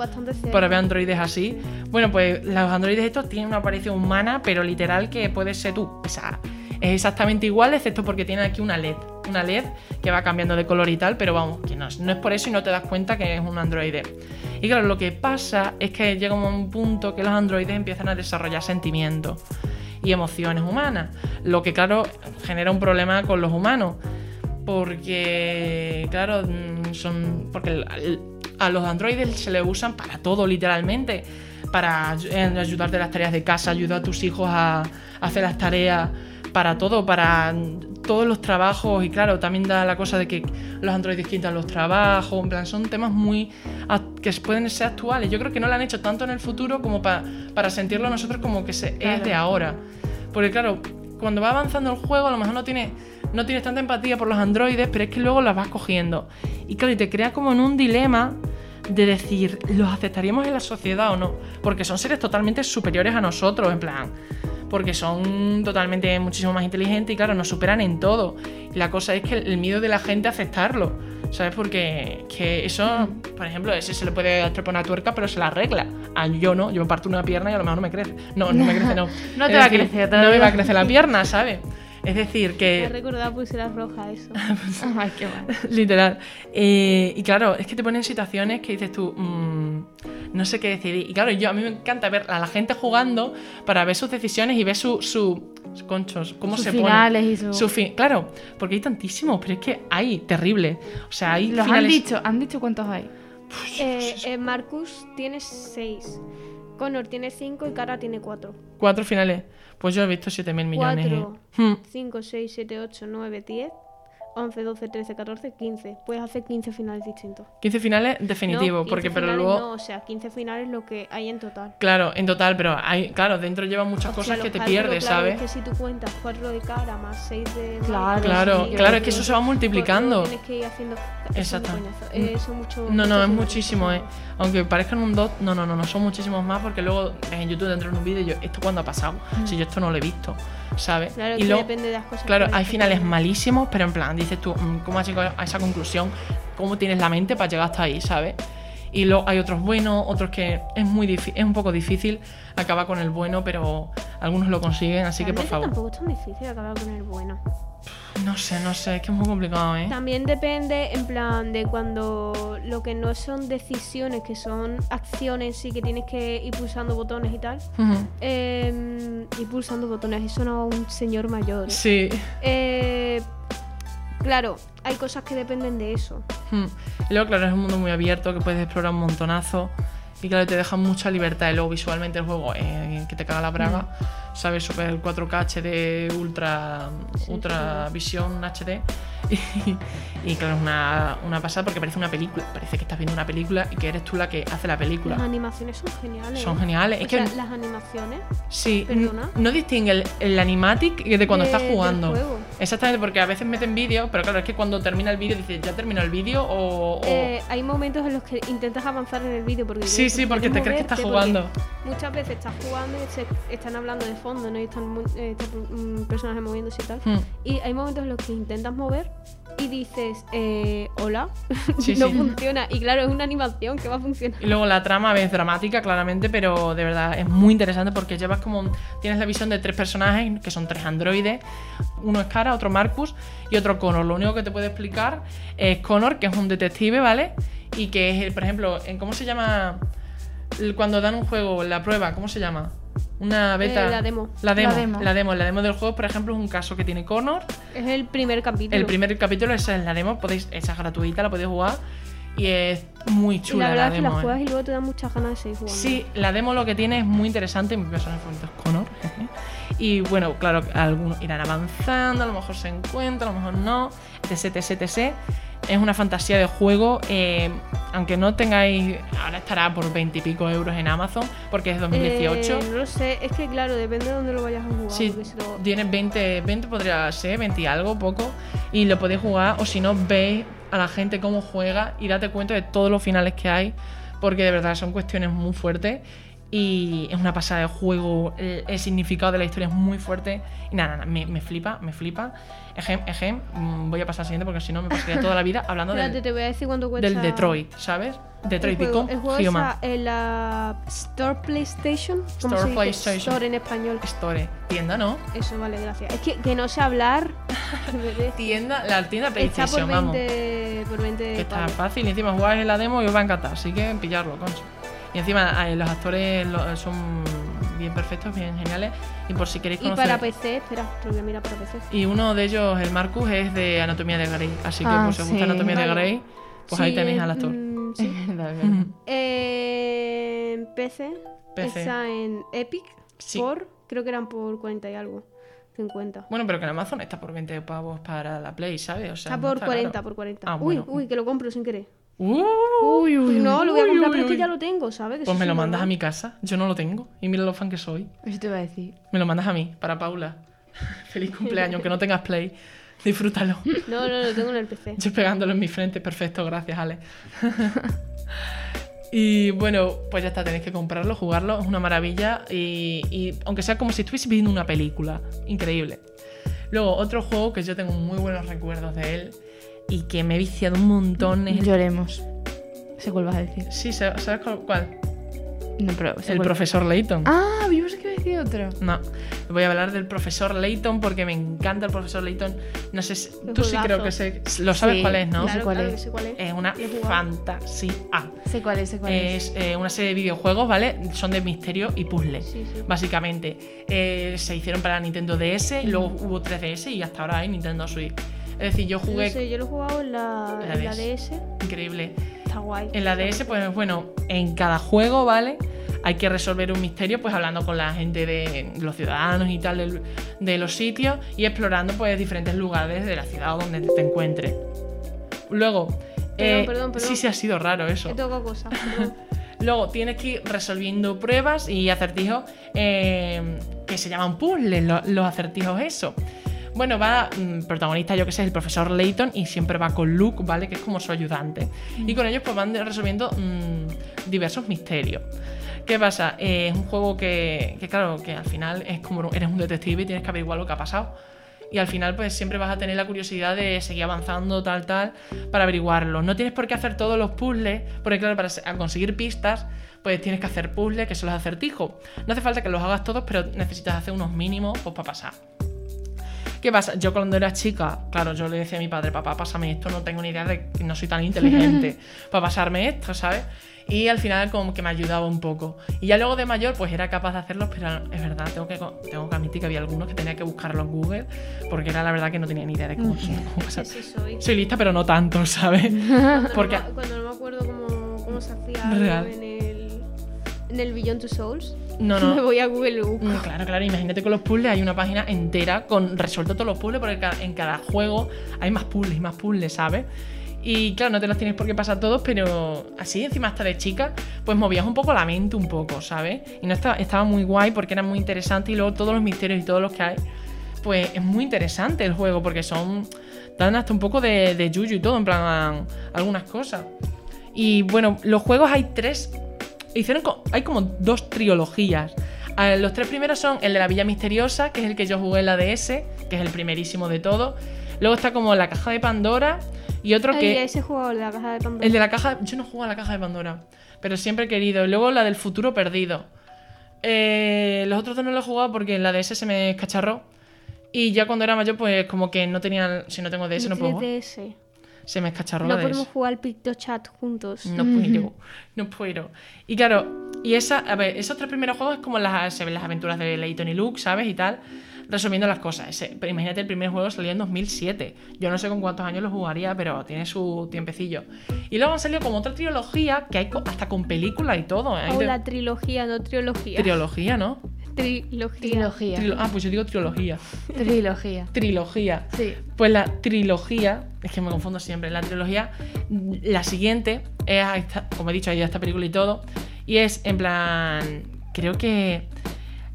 Speaker 2: para ver androides así. Bueno, pues los androides estos tienen una aparición humana, pero literal que puedes ser tú. O sea, es exactamente igual, excepto porque tiene aquí una LED. Una LED que va cambiando de color y tal, pero vamos, que no, es- no es por eso y no te das cuenta que es un androide. Y claro, lo que pasa es que llega un punto que los androides empiezan a desarrollar sentimientos y emociones humanas. Lo que, claro, genera un problema con los humanos. Porque, claro, mm, son. Porque a los androides se les usan para todo, literalmente. Para ayudarte en las tareas de casa, ayudar a tus hijos a, a hacer las tareas, para todo, para mm, todos los trabajos. Y claro, también da la cosa de que los androides quitan los trabajos. En plan, son temas muy. que pueden ser actuales. Yo creo que no lo han hecho tanto en el futuro como pa- para sentirlo nosotros como que se, es de ahora. Porque claro, cuando va avanzando el juego, a lo mejor no tienes, no tienes tanta empatía por los androides, pero es que luego las vas cogiendo. Y claro, y te crea como en un dilema de decir, ¿los aceptaríamos en la sociedad o no? Porque son seres totalmente superiores a nosotros, en plan. Porque son totalmente muchísimo más inteligentes y claro, nos superan en todo. Y la cosa es que el miedo de la gente a aceptarlo. ¿Sabes? Porque que eso, por ejemplo, ese se le puede atrapar una tuerca, pero se la arregla. A yo no, yo me parto una pierna y a lo mejor no me crece. No, no me crece, no.
Speaker 4: No te
Speaker 2: Es
Speaker 4: va a crecer,
Speaker 2: No me va a crecer la pierna, ¿sabes? Es decir,
Speaker 3: Me
Speaker 2: que.
Speaker 3: he recordado pulseras rojas eso.
Speaker 4: Ay, qué mal.
Speaker 2: Literal. Eh, y claro, es que te ponen situaciones que dices tú, mm, no sé qué decidir. Y claro, yo a mí me encanta ver a la gente jugando para ver sus decisiones y ver su, su conchos, cómo
Speaker 4: Sus
Speaker 2: se
Speaker 4: finales
Speaker 2: pone.
Speaker 4: y su-
Speaker 2: Su fin- claro, porque hay tantísimos, pero es que hay, terrible. O sea, hay
Speaker 4: Los han dicho, han dicho cuántos hay.
Speaker 3: Eh, eh, Marcus tiene 6. Connor tiene 5 y Cara tiene 4.
Speaker 2: Cuatro finales. Pues yo he visto 7.000 millones.
Speaker 3: 4,
Speaker 2: eh. Hmm.
Speaker 3: 5, 6, 7, 8, 9, 10. 11, 12, 13, 14, 15. Puedes hacer 15 finales distintos.
Speaker 2: 15 finales definitivo,
Speaker 3: No, 15
Speaker 2: porque pero
Speaker 3: finales
Speaker 2: luego...
Speaker 3: No, o sea, 15 finales lo que hay en total.
Speaker 2: Claro, en total, pero hay, claro, dentro lleva muchas
Speaker 3: Hostia,
Speaker 2: cosas que
Speaker 3: los
Speaker 2: te pierdes,
Speaker 3: claro,
Speaker 2: ¿sabes?
Speaker 3: Es que si tú cuentas 4 de cara más 6 de.
Speaker 4: Claro,
Speaker 2: Claro,
Speaker 4: sí,
Speaker 2: claro, es que eso se va multiplicando.
Speaker 3: Tienes que ir haciendo. eso es un
Speaker 2: Exacto.
Speaker 3: Eh, son mucho-
Speaker 2: No, no, es muchísimo, ¿eh? Aunque parezcan un dot, no, no, no, no, son muchísimos más porque luego en YouTube dentro de un vídeo y yo, ¿esto cuándo ha pasado? Si yo esto no lo he visto, ¿sabes?
Speaker 3: Claro,
Speaker 2: y
Speaker 3: que
Speaker 2: luego,
Speaker 3: depende de las cosas.
Speaker 2: claro, hay finales malísimos, pero en plan, dices tú, mm, ¿cómo has llegado a esa conclusión? ¿Cómo tienes la mente para llegar hasta ahí, ¿sabes? Y luego hay otros buenos, otros que es muy es un poco difícil acabar con el bueno, pero algunos lo consiguen, así que por favor.
Speaker 3: Tampoco es tan difícil acabar con el bueno.
Speaker 2: No sé, no sé, es que es muy complicado, ¿eh?
Speaker 3: También depende, en plan, de cuando lo que no son decisiones, que son acciones, sí que tienes que ir pulsando botones y tal. Eh, ir pulsando botones, eso no un señor mayor. ¿eh?
Speaker 2: Sí.
Speaker 3: Eh, claro, hay cosas que dependen de eso.
Speaker 2: Hmm. Luego, claro, es un mundo muy abierto que puedes explorar un montonazo. Y claro, te deja mucha libertad. Y luego visualmente el juego eh, que te caga la braga. ¿Sabes? Super 4K HD, ultra,
Speaker 3: Sí,
Speaker 2: ultra visión HD. Y, claro, es una, una pasada porque parece una película. Parece que estás viendo una película y que eres tú la que hace la película.
Speaker 3: Las animaciones son geniales.
Speaker 2: Son geniales.
Speaker 3: O
Speaker 2: Es que
Speaker 3: las animaciones
Speaker 2: sí,
Speaker 3: perdona.
Speaker 2: no distingue el, el animatic de cuando
Speaker 3: de-
Speaker 2: estás
Speaker 3: del
Speaker 2: jugando.
Speaker 3: juego.
Speaker 2: Exactamente, porque a veces meten vídeo, pero claro, es que cuando termina el vídeo dices, ¿ya terminó el vídeo? O, o-
Speaker 3: Eh, hay momentos en los que intentas avanzar en el vídeo porque
Speaker 2: Sí, sí, porque te crees que estás jugando.
Speaker 3: Muchas veces estás jugando y se están hablando de fondo, ¿no? Y están eh, están, mm, personajes moviéndose y tal.
Speaker 2: Hmm.
Speaker 3: Y hay momentos en los que intentas mover y dices, eh, hola,
Speaker 2: Sí,
Speaker 3: no
Speaker 2: sí.
Speaker 3: funciona. Y claro, es una animación que va a funcionar.
Speaker 2: Y luego la trama es dramática, claramente, pero de verdad es muy interesante porque llevas como. Tienes la visión de tres personajes, que son tres androides. Uno es Cara, otro Marcus y otro Connor. Lo único que te puede explicar es Connor, que es un detective, ¿vale? Y que es, por ejemplo, en ¿cómo se llama? Cuando dan un juego, la prueba, ¿cómo se llama? Una beta.
Speaker 3: Eh, la demo.
Speaker 2: La demo.
Speaker 4: La demo.
Speaker 2: La demo. La demo del juego, por ejemplo, es un caso que tiene Connor.
Speaker 3: Es el primer capítulo.
Speaker 2: El primer capítulo, esa es la demo. Podéis, esa es gratuita, la podéis jugar. Y es muy
Speaker 3: y
Speaker 2: chula
Speaker 3: la verdad
Speaker 2: la
Speaker 3: es que
Speaker 2: demo.
Speaker 3: la
Speaker 2: ¿eh?
Speaker 3: juegas y luego te dan muchas ganas de seguir jugando.
Speaker 2: Sí, la demo lo que tiene es muy interesante. Mi personaje favorito es Connor. Y bueno, claro, algunos irán avanzando, a lo mejor se encuentran, a lo mejor no. etc, etc, etc. Es una fantasía de juego. eh, aunque no tengáis. Ahora estará por 20 y pico euros en Amazon, porque es 2018.
Speaker 3: Eh, no lo sé, es que claro, depende de dónde lo vayas a jugar.
Speaker 2: Sí,
Speaker 3: si lo-
Speaker 2: tiene 20, 20 podría ser, 20 y algo, poco. Y lo podéis jugar, o si no, veis a la gente cómo juega y date cuenta de todos los finales que hay, porque de verdad son cuestiones muy fuertes. Y es una pasada de juego, el, el significado de la historia es muy fuerte. Y nada, nada, me, me flipa, me flipa. Ejem, ejem, mm, voy a pasar al siguiente porque si no me pasaría toda la vida hablando del,
Speaker 3: te voy a decir cuánto cuesta.
Speaker 2: del Detroit, ¿sabes? Detroit Become Human.
Speaker 3: en la Store PlayStation. ¿Cómo
Speaker 2: Store
Speaker 3: se dice?
Speaker 2: PlayStation.
Speaker 3: Store en español.
Speaker 2: Store, tienda, ¿no?
Speaker 3: Eso, vale, gracias. Es que, que no sé hablar.
Speaker 2: Tienda, la tienda
Speaker 3: está por
Speaker 2: PlayStation, vamos.
Speaker 3: 20, por 20
Speaker 2: Que está
Speaker 3: pavos.
Speaker 2: fácil encima jugáis en la demo y os va a encantar, así que pillarlo, concho. Y encima eh, los actores son bien perfectos, bien geniales. Y por si queréis
Speaker 3: Y
Speaker 2: conocer.
Speaker 3: para PC, espera, te lo voy a mirar para PC.
Speaker 2: Y uno de ellos, el Marcus, es de Anatomía de Grey. Así que
Speaker 4: Ah,
Speaker 2: pues, si os gusta. Anatomía de. Grey, pues ahí tenéis al actor.
Speaker 3: mm, sí. Eh, PC,
Speaker 2: PC.
Speaker 3: está en Epic
Speaker 2: Sí.
Speaker 3: por, creo que eran por 40 y algo, 50.
Speaker 2: Bueno, pero que en Amazon está por 20 pavos para la Play, ¿sabes? O sea,
Speaker 3: está
Speaker 2: no
Speaker 3: por
Speaker 2: está
Speaker 3: 40,
Speaker 2: caro.
Speaker 3: por 40.
Speaker 2: Ah,
Speaker 3: uy, uy, que lo compro sin querer.
Speaker 2: Uh,
Speaker 4: Uy, uy,
Speaker 3: no, lo voy a comprar,
Speaker 2: uy,
Speaker 3: pero es que ya lo tengo, ¿sabes? Que
Speaker 2: Pues me lo mandas a mi casa. Yo no lo tengo. Y mira lo fan que soy.
Speaker 4: Eso te iba a decir.
Speaker 2: Me lo mandas a mí, para Paula. Feliz cumpleaños, aunque no tengas Play. Disfrútalo.
Speaker 3: No, no, lo tengo en el PC.
Speaker 2: Yo pegándolo en mi frente, perfecto, gracias, Ale. y bueno, pues ya está, tenéis que comprarlo, jugarlo, es una maravilla. Y, y aunque sea como si estuviese viendo una película, increíble. Luego, otro juego que yo tengo muy buenos recuerdos de él y que me he viciado un montón es el-
Speaker 4: Lloremos. Sé cuál vas a decir.
Speaker 2: Sí, ¿sabes cuál? cuál?
Speaker 4: No, pero sé
Speaker 2: El
Speaker 4: cuál-
Speaker 2: profesor Layton.
Speaker 4: Ah, yo pensé que iba a decir otro.
Speaker 2: No, voy a hablar del profesor Layton porque me encanta el profesor Layton. No sé, si- tú sí creo que sé, lo sabes
Speaker 4: Sí.
Speaker 2: cuál es, ¿no?
Speaker 4: sé
Speaker 3: Claro,
Speaker 4: cuál
Speaker 3: claro
Speaker 4: es.
Speaker 3: que sé cuál es.
Speaker 2: Es una fantasía.
Speaker 4: Sé cuál es, sé cuál es.
Speaker 2: Es eh, una serie de videojuegos, ¿vale? Son de misterio y puzzle.
Speaker 3: Sí, sí.
Speaker 2: Básicamente, Eh, se hicieron para Nintendo DS, luego hubo 3DS y hasta ahora hay Nintendo Switch. Es decir, yo jugué
Speaker 3: No sé, yo lo he jugado en la,
Speaker 2: La
Speaker 3: en la
Speaker 2: DS. Increíble.
Speaker 3: Está guay.
Speaker 2: En la DS, pues bueno, en cada juego, ¿vale? hay que resolver un misterio, pues hablando con la gente de los ciudadanos y tal de, los sitios y explorando pues diferentes lugares de la ciudad donde te encuentres. Luego,
Speaker 3: Perdón,
Speaker 2: eh,
Speaker 3: perdón, perdón.
Speaker 2: sí, sí ha sido raro eso.
Speaker 3: He tocado cosas.
Speaker 2: Luego tienes que ir resolviendo pruebas y acertijos eh, que se llaman puzzles, lo- los acertijos eso. Bueno, va mm, protagonista, yo que sé, el profesor Layton y siempre va con Luke, ¿vale? Que es como su ayudante. Y con ellos pues van resolviendo mm, diversos misterios. ¿Qué pasa? Eh, es un juego que, que, claro, que al final es como eres un detective y tienes que averiguar lo que ha pasado. Y al final, pues siempre vas a tener la curiosidad de seguir avanzando, tal, tal, para averiguarlo. No tienes por qué hacer todos los puzzles, porque claro, para conseguir pistas, pues tienes que hacer puzzles, que son los acertijos. No hace falta que los hagas todos, pero necesitas hacer unos mínimos pues, para pasar. ¿Qué pasa? Yo cuando era chica, claro, yo le decía a mi padre, papá, pásame esto, no tengo ni idea de que no soy tan inteligente para pasarme esto, ¿sabes? Y al final como que me ayudaba un poco. Y ya luego de mayor pues era capaz de hacerlos, pero es verdad, tengo que, tengo que admitir que había algunos que tenía que buscarlos en Google, porque era la verdad que no tenía ni idea de cómo, cómo pasar.
Speaker 3: Sí, sí soy.
Speaker 2: Soy lista, pero no tanto, ¿sabes?
Speaker 3: Cuando,
Speaker 2: Porque-
Speaker 3: no, me- cuando no me acuerdo cómo, cómo se hacía en el, en el Beyond Two Souls,
Speaker 2: No,
Speaker 3: me
Speaker 2: no.
Speaker 3: voy a Google.
Speaker 2: Mm, Claro, claro, imagínate con los puzzles hay una página entera con resuelto todos los puzzles, porque en cada juego hay más puzzles y más puzzles, ¿sabes? Y claro, no te los tienes por qué pasar todos, pero así encima hasta de chica, pues movías un poco la mente un poco, ¿sabes? Y no estaba, estaba muy guay porque era muy interesante y luego todos los misterios y todos los que hay, pues es muy interesante el juego porque son, dan hasta un poco de, de yuyu y todo, en plan algunas cosas. Y bueno, los juegos hay tres hicieron co- hay como dos trilogías. Ah, Los tres primeros son el de la Villa Misteriosa, que es el que yo jugué en la DS, que es el primerísimo de todo. Luego está como la caja de Pandora y otro
Speaker 3: Ay,
Speaker 2: que
Speaker 3: ese juego de la caja de Pandora.
Speaker 2: el de la caja, yo no juego a la caja de Pandora, pero siempre he querido. Y luego la del futuro perdido. Eh, los otros dos no los he jugado porque en la DS se me escacharró. Y ya cuando era mayor, pues como que no tenía. Si no tengo DS, no puedo. jugar.
Speaker 3: 3DS.
Speaker 2: Se me escacharró
Speaker 3: No
Speaker 2: la
Speaker 3: podemos jugar al PictoChat juntos.
Speaker 2: No puedo, no puedo. Y claro, y esa, a ver, esos tres primeros juegos es como las, se ven las aventuras de Layton y Luke, ¿sabes? Y tal, resumiendo las cosas. Ese- pero imagínate, el primer juego salió en 2007. Yo no sé con cuántos años lo jugaría, pero tiene su tiempecillo. Y luego han salido como otra trilogía que hay co- hasta con película y todo. ¿eh?
Speaker 3: O la trilogía, no trilogía.
Speaker 2: Trilogía, ¿no?
Speaker 3: Trilogía.
Speaker 4: Trilogía.
Speaker 2: Trilo- ah, pues yo digo trilogía.
Speaker 4: Trilogía.
Speaker 2: Trilogía.
Speaker 4: Sí.
Speaker 2: Pues la trilogía, es que me confundo siempre, la trilogía, la siguiente, es a esta- como he dicho, hay esta película y todo, y es en plan, creo que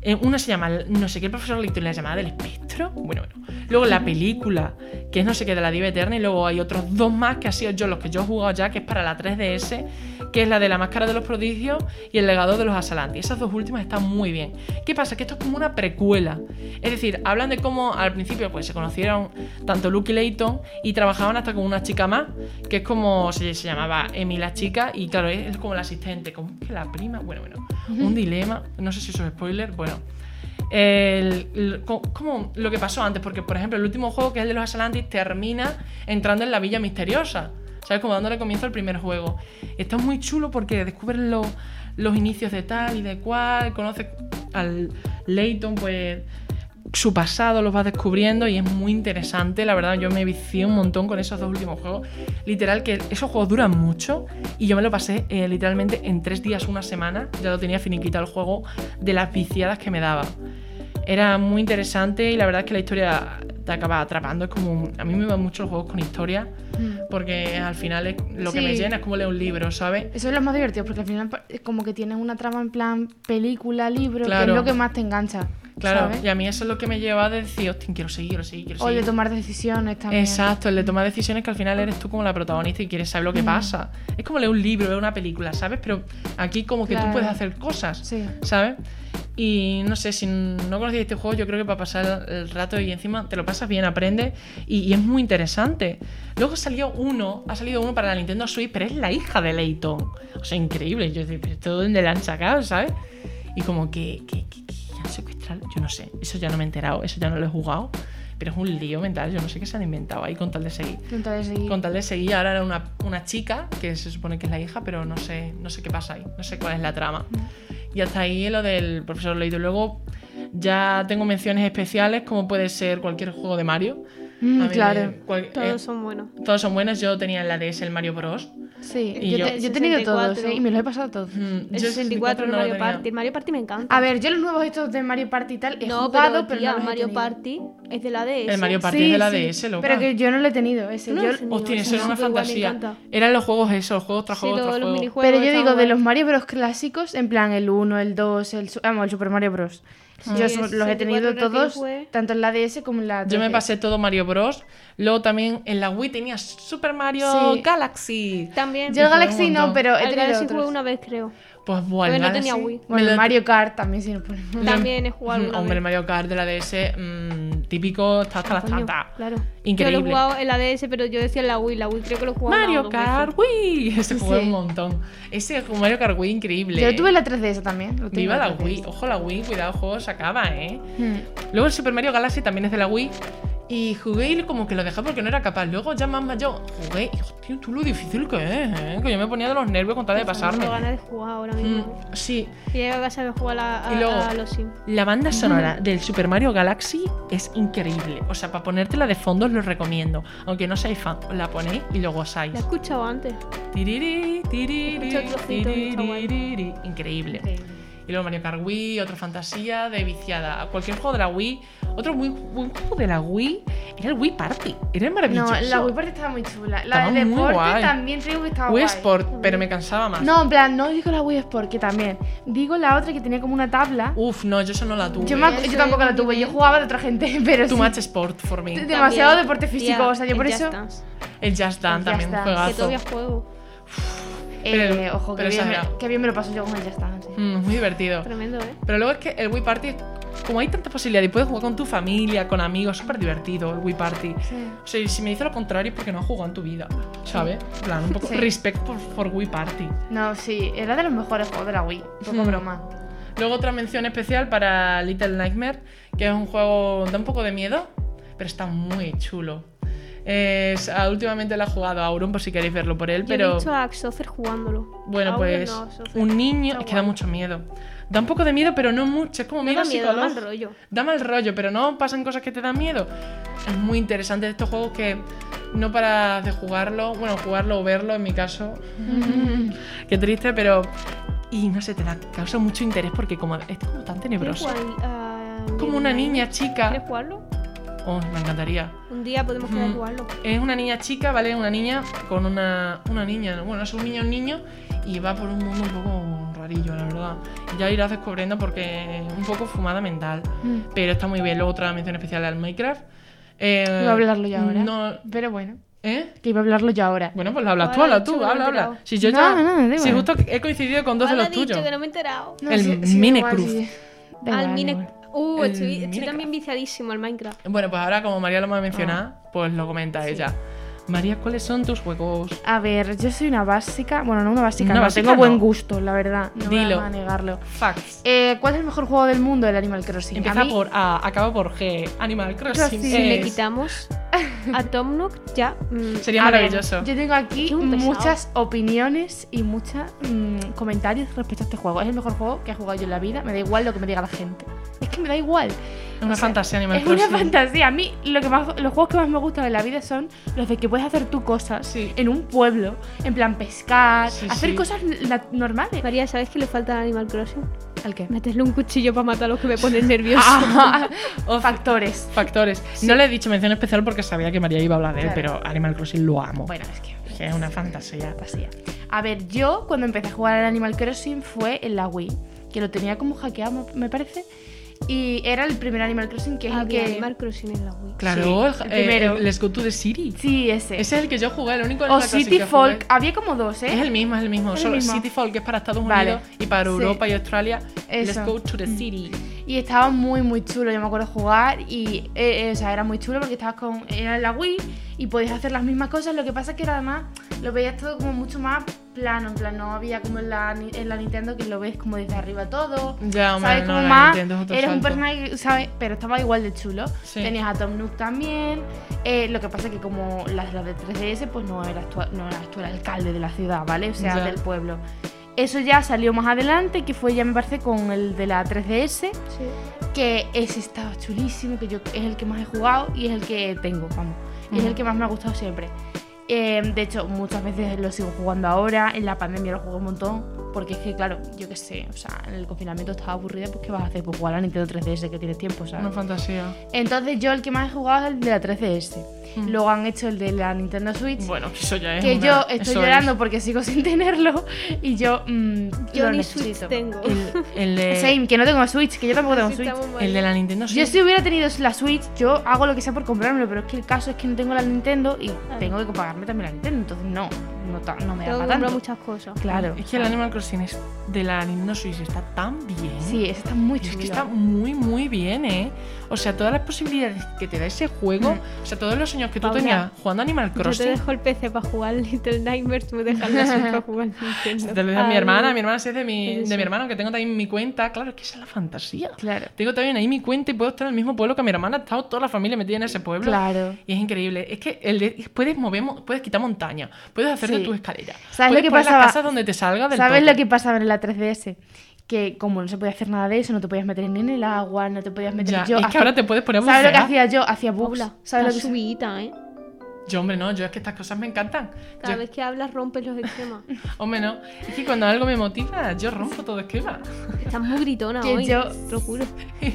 Speaker 2: eh, una se llama, no sé qué, el profesor Layton la llamada del espectro, bueno, bueno. Luego la película, que es no sé qué, de la diva eterna, y luego hay otros dos más que han sido yo los que yo he jugado ya, que es para la 3DS, que es la de la máscara de los prodigios y el legado de los Asalanti. Esas dos últimas están muy bien. ¿Qué pasa? Que esto es como una precuela. Es decir, hablan de cómo al principio pues se conocieron tanto Luke y Layton y trabajaban hasta con una chica más, que es como se, se llamaba Emi la chica, y claro, es, es como la asistente, como que la prima, bueno, bueno, un dilema, no sé si eso es spoiler, bueno. Como lo que pasó antes, porque por ejemplo el último juego que es el de los Atlantis termina entrando en la villa misteriosa, ¿sabes? Como dándole comienzo al primer juego. Está muy chulo porque descubres lo- los inicios de tal y de cual, conoces al Layton, pues su pasado lo vas descubriendo y es muy interesante, la verdad yo me vicié un montón con esos dos últimos juegos, literal que esos juegos duran mucho y yo me lo pasé eh, literalmente en tres días, una semana, ya lo tenía finiquitado el juego de las viciadas que me daba. Era muy interesante y la verdad es que la historia te acaba atrapando, es como, a mí me van mucho los juegos con historia porque al final es- lo que me llena es como leer un libro, ¿sabes?
Speaker 4: Eso es lo más divertido, porque al final es como que tienes una trama en plan película, libro, que
Speaker 2: Claro.
Speaker 4: es lo que más te engancha.
Speaker 2: Claro,
Speaker 4: ¿sabes?
Speaker 2: y a mí eso es lo que me lleva a decir, hostia, quiero seguir, quiero seguir, quiero
Speaker 4: O
Speaker 2: seguir.
Speaker 4: de tomar decisiones también.
Speaker 2: Exacto, el de tomar decisiones que al final eres tú como la protagonista y quieres saber lo que pasa. Es como leer un libro, ver una película, ¿sabes? Pero aquí como que tú puedes hacer cosas,
Speaker 4: Sí.
Speaker 2: ¿sabes? Y no sé, si no conocías este juego, yo creo que para pasar el rato y encima te lo pasas bien, aprendes y, y es muy interesante. Luego salió uno, ha salido uno para la Nintendo Switch, pero es la hija de Layton. O sea, increíble. Yo decía, pero ¿esto dónde la han sacado, ¿sabes? Y como que, que, que, secuestrado, yo no sé, eso ya no me he enterado, eso ya no lo he jugado. Pero es un lío mental, yo no sé qué se han inventado ahí con tal de seguir.
Speaker 4: Con tal de seguir.
Speaker 2: Con tal de seguir, ahora era una, una chica, que se supone que es la hija, pero no sé, no sé qué pasa ahí, no sé cuál es la trama. Y hasta ahí lo del profesor Leito. Luego ya tengo menciones especiales, como puede ser cualquier juego de Mario.
Speaker 4: Mm,
Speaker 2: me-
Speaker 4: claro.
Speaker 2: cual-
Speaker 3: Todos
Speaker 2: eh,
Speaker 3: son buenos.
Speaker 2: todos son buenos. Yo tenía en la DS el Mario Bros.
Speaker 4: Sí,
Speaker 2: Y
Speaker 4: yo,
Speaker 2: yo-
Speaker 4: te- yo he tenido todos,
Speaker 3: 64.
Speaker 4: ¿eh? Y me los he pasado todos.
Speaker 2: Mm,
Speaker 3: El
Speaker 2: yo
Speaker 3: 64, el
Speaker 2: no
Speaker 3: Mario
Speaker 2: tenía.
Speaker 3: Party. El Mario Party me encanta.
Speaker 4: A ver, yo los nuevos estos de Mario Party y tal he
Speaker 3: no,
Speaker 4: jugado,
Speaker 3: pero,
Speaker 4: pero,
Speaker 3: tía,
Speaker 4: no los he
Speaker 3: Mario. Party es de la DS.
Speaker 2: El Mario Party
Speaker 4: Sí,
Speaker 2: es de la
Speaker 4: sí,
Speaker 2: DS, loca.
Speaker 4: Pero que yo no lo he tenido ese.
Speaker 3: ¿Tú no
Speaker 4: yo-
Speaker 3: lo has tenido?
Speaker 2: Hostia, eso era
Speaker 3: es
Speaker 2: una fantasía. Eran los juegos esos, juegos tras
Speaker 3: Sí,
Speaker 2: juegos
Speaker 3: todos
Speaker 2: tras juegos.
Speaker 4: Pero yo digo, de los Mario Bros clásicos, en plan el 1, el 2, el, vamos, el Super Mario Bros. Yo los he tenido
Speaker 3: 64
Speaker 4: todos,
Speaker 3: fue-
Speaker 4: tanto en la DS como en la
Speaker 2: Yo me
Speaker 4: 3DS.
Speaker 2: pasé todo Mario Bros. Luego también en la Wii tenía Super Mario
Speaker 4: Sí.
Speaker 2: Galaxy.
Speaker 3: También.
Speaker 4: Yo el Galaxy no, pero he
Speaker 3: el
Speaker 4: tenido
Speaker 3: Galaxy
Speaker 4: otros.
Speaker 3: jugué una vez, creo.
Speaker 2: Pues bueno,
Speaker 3: no tenía Wii.
Speaker 4: Bueno, el Mario Kart también si nos ponemos.
Speaker 3: También he jugado
Speaker 2: Hombre, el. Mario Kart de la DS, mm, típico, está hasta las tantas.
Speaker 3: Claro.
Speaker 2: Increíble.
Speaker 3: Yo lo he jugado en la DS, pero yo decía en la Wii. La Wii creo que lo he jugado
Speaker 2: Mario Kart. Wii. Ese jugué un montón. Ese Mario Kart Wii increíble.
Speaker 4: Yo lo tuve en la 3DS también.
Speaker 2: Viva la
Speaker 4: 3DS.
Speaker 2: Wii. Ojo la Wii, cuidado, juego se acaba, ¿eh?
Speaker 4: Hmm.
Speaker 2: Luego el Super Mario Galaxy también es de la Wii. Y jugué y como que lo dejé porque no era capaz. Luego ya más mayor jugué y hostia, tú lo difícil que es, ¿eh? Que yo me ponía de los nervios con tal de pasarme.
Speaker 3: ganas de jugar ahora
Speaker 2: Mm,
Speaker 3: mismo.
Speaker 2: sí,
Speaker 3: Y llego a casa de jugar a, a,
Speaker 2: Y luego-
Speaker 3: a los Sims.
Speaker 2: la banda sonora del Super Mario Galaxy es increíble. O sea, para ponértela de fondo os lo recomiendo. Aunque no seáis fan, la ponéis y lo gozáis.
Speaker 3: La he escuchado antes.
Speaker 2: Tiriri, tiriri,
Speaker 3: está guay.
Speaker 2: tiriri. Increíble. Y luego Mario Kart Wii, otra fantasía de viciada. Cualquier juego de la Wii. Otro muy buen juego de la Wii era el Wii Party. Era maravilloso.
Speaker 4: No, la Wii Party estaba muy chula. La
Speaker 2: Estaba
Speaker 4: de
Speaker 2: muy
Speaker 4: deporte
Speaker 2: guay.
Speaker 4: también digo que estaba
Speaker 2: Wii
Speaker 4: guay.
Speaker 2: Sport, pero me cansaba más.
Speaker 4: No, en plan, no digo la Wii Sport, que también. Digo la otra que tenía como una tabla.
Speaker 2: Uf, no, yo eso no la tuve.
Speaker 4: Yo, me yo tampoco la tuve, yo jugaba de otra gente, pero
Speaker 2: Too
Speaker 4: sí.
Speaker 2: much sport for me.
Speaker 4: Demasiado
Speaker 3: También,
Speaker 4: deporte físico,
Speaker 3: tía,
Speaker 4: o sea, yo por eso-
Speaker 3: Dance,
Speaker 2: El Just Dance
Speaker 4: El
Speaker 2: también,
Speaker 4: Just
Speaker 2: un
Speaker 4: Dance,
Speaker 3: Que
Speaker 2: juegazo.
Speaker 3: todavía juego.
Speaker 4: Eh,
Speaker 2: Pero-
Speaker 4: ojo, que bien, me, que bien me lo paso yo con el Just Dance.
Speaker 2: Mm, muy divertido.
Speaker 3: Tremendo, ¿eh?
Speaker 2: Pero luego es que el Wii Party, como hay tantas posibilidades, y puedes jugar con tu familia, con amigos, súper divertido el Wii Party.
Speaker 4: Sí.
Speaker 2: O sea, si me dice lo contrario es porque no has jugado en tu vida, ¿sabes? En plan, un poco
Speaker 4: Sí.
Speaker 2: respect por, por Wii Party.
Speaker 4: No, sí, era de los mejores juegos de la Wii. Poco
Speaker 2: Hmm.
Speaker 4: broma.
Speaker 2: Luego otra mención especial para Little Nightmare, que es un juego, da un poco de miedo, pero está muy chulo. Es- ah, últimamente lo ha jugado Auron, por si queréis verlo por él,
Speaker 3: Yo
Speaker 2: pero
Speaker 3: he visto a Axofer jugándolo.
Speaker 2: bueno,
Speaker 3: Auron
Speaker 2: pues
Speaker 3: no,
Speaker 2: un niño, es que da mucho miedo. Da un poco de miedo, pero no mucho, es como
Speaker 3: Me
Speaker 2: miedo
Speaker 3: da miedo, da mal rollo.
Speaker 2: Da mal rollo, pero no pasan cosas que te dan miedo. Es muy interesante de estos juegos que no paras de jugarlo, bueno, jugarlo o verlo en mi caso. Qué triste, pero. Y no sé, te da, causa mucho interés porque como es como tan
Speaker 3: ¿Quieres
Speaker 2: tenebroso.
Speaker 3: jugar a-
Speaker 2: Como una niña chica.
Speaker 3: ¿Quieres jugarlo?
Speaker 2: Oh, me encantaría.
Speaker 3: Un día podemos quedar
Speaker 2: Mm.
Speaker 3: jugarlo.
Speaker 2: Es una niña chica, ¿vale? Una niña con una. Una niña, bueno, es un niño, un niño, y va por un mundo un poco rarillo, la verdad. Y ya irás descubriendo porque es un poco fumada mental.
Speaker 4: Mm.
Speaker 2: Pero está muy bien. Luego otra mención especial al Minecraft. Eh,
Speaker 4: Iba a hablarlo ya ahora.
Speaker 2: No.
Speaker 4: Pero bueno,
Speaker 2: ¿Eh?
Speaker 4: que iba a hablarlo yo ahora.
Speaker 2: Bueno, pues habla tú,
Speaker 3: Ahora
Speaker 2: habla tú, habla, habla. Si yo
Speaker 4: No,
Speaker 2: ya.
Speaker 4: no,
Speaker 2: si justo he coincidido con dos de los
Speaker 3: dicho
Speaker 2: tuyos.
Speaker 3: que no me he enterado.
Speaker 4: No,
Speaker 2: el
Speaker 4: sí- sí,
Speaker 2: Minecraft.
Speaker 3: al
Speaker 4: da
Speaker 3: Mine...
Speaker 4: igual.
Speaker 3: Uh,
Speaker 2: El
Speaker 3: estoy, también viciadísimo al Minecraft.
Speaker 2: Bueno, pues ahora como María lo va a mencionar,
Speaker 4: Ah.
Speaker 2: pues lo comenta ella. María, ¿cuáles son tus juegos?
Speaker 4: A ver, yo soy una básica. Bueno, no una básica,
Speaker 2: Una
Speaker 4: no,
Speaker 2: básica
Speaker 4: tengo buen
Speaker 2: no.
Speaker 4: gusto, la verdad. No
Speaker 2: Dilo.
Speaker 4: voy a negarlo.
Speaker 2: Facts.
Speaker 4: Eh, ¿Cuál es el mejor juego del mundo del Animal Crossing?
Speaker 2: Empieza
Speaker 4: A mí-
Speaker 2: por A, acaba por G. Animal Crossing.
Speaker 3: Si le
Speaker 2: es-
Speaker 3: quitamos a Tom Nook, ya. mm,
Speaker 2: Sería
Speaker 4: A ver,
Speaker 2: maravilloso.
Speaker 4: yo tengo aquí
Speaker 3: Es
Speaker 4: muchas opiniones y muchos comentarios respecto a este juego. Es el mejor juego que he jugado yo en la vida. Me da igual lo que me diga la gente. Es que me da igual.
Speaker 2: Es una
Speaker 4: O sea,
Speaker 2: fantasía Animal
Speaker 4: es
Speaker 2: Crossing.
Speaker 4: una fantasía. A mí lo que más, los juegos que más me gustan en la vida son los de que puedes hacer tú cosas
Speaker 2: Sí.
Speaker 4: en un pueblo. En plan pescar,
Speaker 2: Sí,
Speaker 4: hacer
Speaker 2: sí.
Speaker 4: cosas normales.
Speaker 3: María, ¿sabes qué le falta al Animal Crossing?
Speaker 4: ¿Al qué?
Speaker 3: Meterle un cuchillo para matar a los que me ponen nervioso.
Speaker 4: Ah,
Speaker 2: Of-
Speaker 4: factores.
Speaker 2: Factores. No le he dicho mención especial porque sabía que María iba a hablar de él,
Speaker 4: Claro.
Speaker 2: pero Animal Crossing lo amo.
Speaker 4: Bueno, es que
Speaker 2: Es que es una fantasía.
Speaker 4: fantasía. A ver, yo cuando empecé a jugar al Animal Crossing fue en la Wii, que lo tenía como hackeado, me parece. Y era el primer Animal Crossing que es el
Speaker 3: Había
Speaker 4: que.
Speaker 3: Animal Crossing en la Wii.
Speaker 2: Claro,
Speaker 4: Sí,
Speaker 2: el,
Speaker 4: el
Speaker 2: eh,
Speaker 4: primero.
Speaker 2: el Let's Go to the City.
Speaker 4: Sí, ese.
Speaker 2: Ese es el que yo jugué, el único
Speaker 4: o
Speaker 2: Animal Crossing
Speaker 4: City
Speaker 2: que
Speaker 4: Folk.
Speaker 2: jugué.
Speaker 4: Había como dos, ¿eh?
Speaker 2: Es el mismo, es el mismo.
Speaker 4: Es el
Speaker 2: Solo
Speaker 4: mismo.
Speaker 2: City Folk que es para Estados
Speaker 4: Vale.
Speaker 2: Unidos y para
Speaker 4: Sí.
Speaker 2: Europa y Australia. Let's
Speaker 4: Eso.
Speaker 2: go to the city.
Speaker 4: Y estaba muy, muy chulo. Yo me acuerdo jugar y. eh, eh, o sea, era muy chulo porque estabas con. Era en la Wii y podías hacer las mismas cosas. Lo que pasa es que era además. Lo veías todo como mucho más plano. En plan, no había como en la, en la Nintendo que lo ves como desde arriba todo.
Speaker 2: Ya,
Speaker 4: ¿Sabes? como
Speaker 2: la
Speaker 4: más. Eres un personaje, ¿sabes? Pero estaba igual de chulo.
Speaker 2: Sí.
Speaker 4: Tenías a Tom Nook también. Eh, lo que pasa es que como las, las de 3DS, pues no eras, tú, no eras tú el alcalde de la ciudad, ¿vale? O sea,
Speaker 2: Ya.
Speaker 4: del pueblo. Eso ya salió más adelante, que fue ya me parece con el de la 3DS,
Speaker 3: Sí.
Speaker 4: que ese estaba chulísimo, que yo es el que más he jugado y es el que tengo, vamos. Es el que más me ha gustado siempre. Eh, de hecho, muchas veces lo sigo jugando ahora. En la pandemia lo jugué un montón. Porque es que, claro, yo qué sé, o sea, en el confinamiento estaba aburrida, pues ¿qué vas a hacer? Pues jugar a la Nintendo 3DS que tienes tiempo, ¿sabes?
Speaker 2: Una fantasía.
Speaker 4: Entonces yo el que más he jugado es el de la 3DS.
Speaker 2: Mm.
Speaker 4: Luego han hecho el de la Nintendo Switch.
Speaker 2: Bueno, que eso ya es.
Speaker 4: que
Speaker 2: una-
Speaker 4: yo estoy
Speaker 2: eso
Speaker 4: llorando
Speaker 2: es.
Speaker 4: porque sigo sin tenerlo y yo mm,
Speaker 3: Yo
Speaker 4: lo
Speaker 3: ni
Speaker 4: necesito.
Speaker 3: Switch tengo.
Speaker 2: El, el de,
Speaker 4: Same, que no tengo Switch, que yo tampoco tengo Switch.
Speaker 2: el de la Nintendo
Speaker 4: Yo
Speaker 2: Switch.
Speaker 4: si hubiera tenido la Switch, yo hago lo que sea por comprármelo, pero es que el caso es que no tengo la Nintendo y tengo que pagarme también la Nintendo, entonces no, no, no me da
Speaker 3: Tengo que
Speaker 4: tanto.
Speaker 3: muchas cosas.
Speaker 4: Claro.
Speaker 2: Es que el Animal Crossing es de la Nintendo Switch está tan bien.
Speaker 4: Sí, está muy
Speaker 2: Y es
Speaker 4: chulo.
Speaker 2: que está muy, muy bien, ¿eh? O sea, todas las posibilidades que te da ese juego,
Speaker 4: Mm.
Speaker 2: o sea, todos los años que tú
Speaker 3: Paula,
Speaker 2: tenías jugando Animal
Speaker 3: Yo te
Speaker 2: Crossing,
Speaker 3: dejo el PC para jugar Little Nightmares, tú me dejas la Switch para jugar Nintendo.
Speaker 2: te lo deja mi
Speaker 3: Ay,
Speaker 2: hermana, mi hermana sí es de mi, de mi hermano, que tengo también mi cuenta. Claro, es que esa es la fantasía.
Speaker 4: Claro.
Speaker 2: Tengo también ahí mi cuenta y puedo estar en el mismo pueblo que mi hermana. Ha estado toda la familia metida en ese pueblo.
Speaker 4: Claro.
Speaker 2: Y es increíble. Es que el de- puedes mover, mo- puedes quitar montaña, puedes hacerte
Speaker 4: Sí.
Speaker 2: tu escalera.
Speaker 4: ¿Sabes
Speaker 2: puedes
Speaker 4: lo que
Speaker 2: poner
Speaker 4: pasaba?
Speaker 2: las casas donde te salga del
Speaker 4: ¿Sabes lo que pasaba en la 3DS? Que como no se podía hacer nada de eso, no te podías meter ni en el agua, no te podías meter...
Speaker 2: Ya,
Speaker 4: yo
Speaker 2: es que ahora te puedes poner
Speaker 4: ¿Sabes lo que hacía yo? Hacía.
Speaker 3: Paula,
Speaker 4: ¿Sabes lo
Speaker 3: la
Speaker 4: que
Speaker 3: subidita, ¿eh?
Speaker 2: Yo, hombre, no, yo es que estas cosas me encantan.
Speaker 3: Cada
Speaker 2: Yo-
Speaker 3: vez que hablas rompes los esquemas.
Speaker 2: Hombre, no. Es que cuando algo me motiva, yo rompo todo esquema.
Speaker 3: Estás muy gritona
Speaker 4: Que
Speaker 3: hoy,
Speaker 4: yo-
Speaker 3: te lo juro.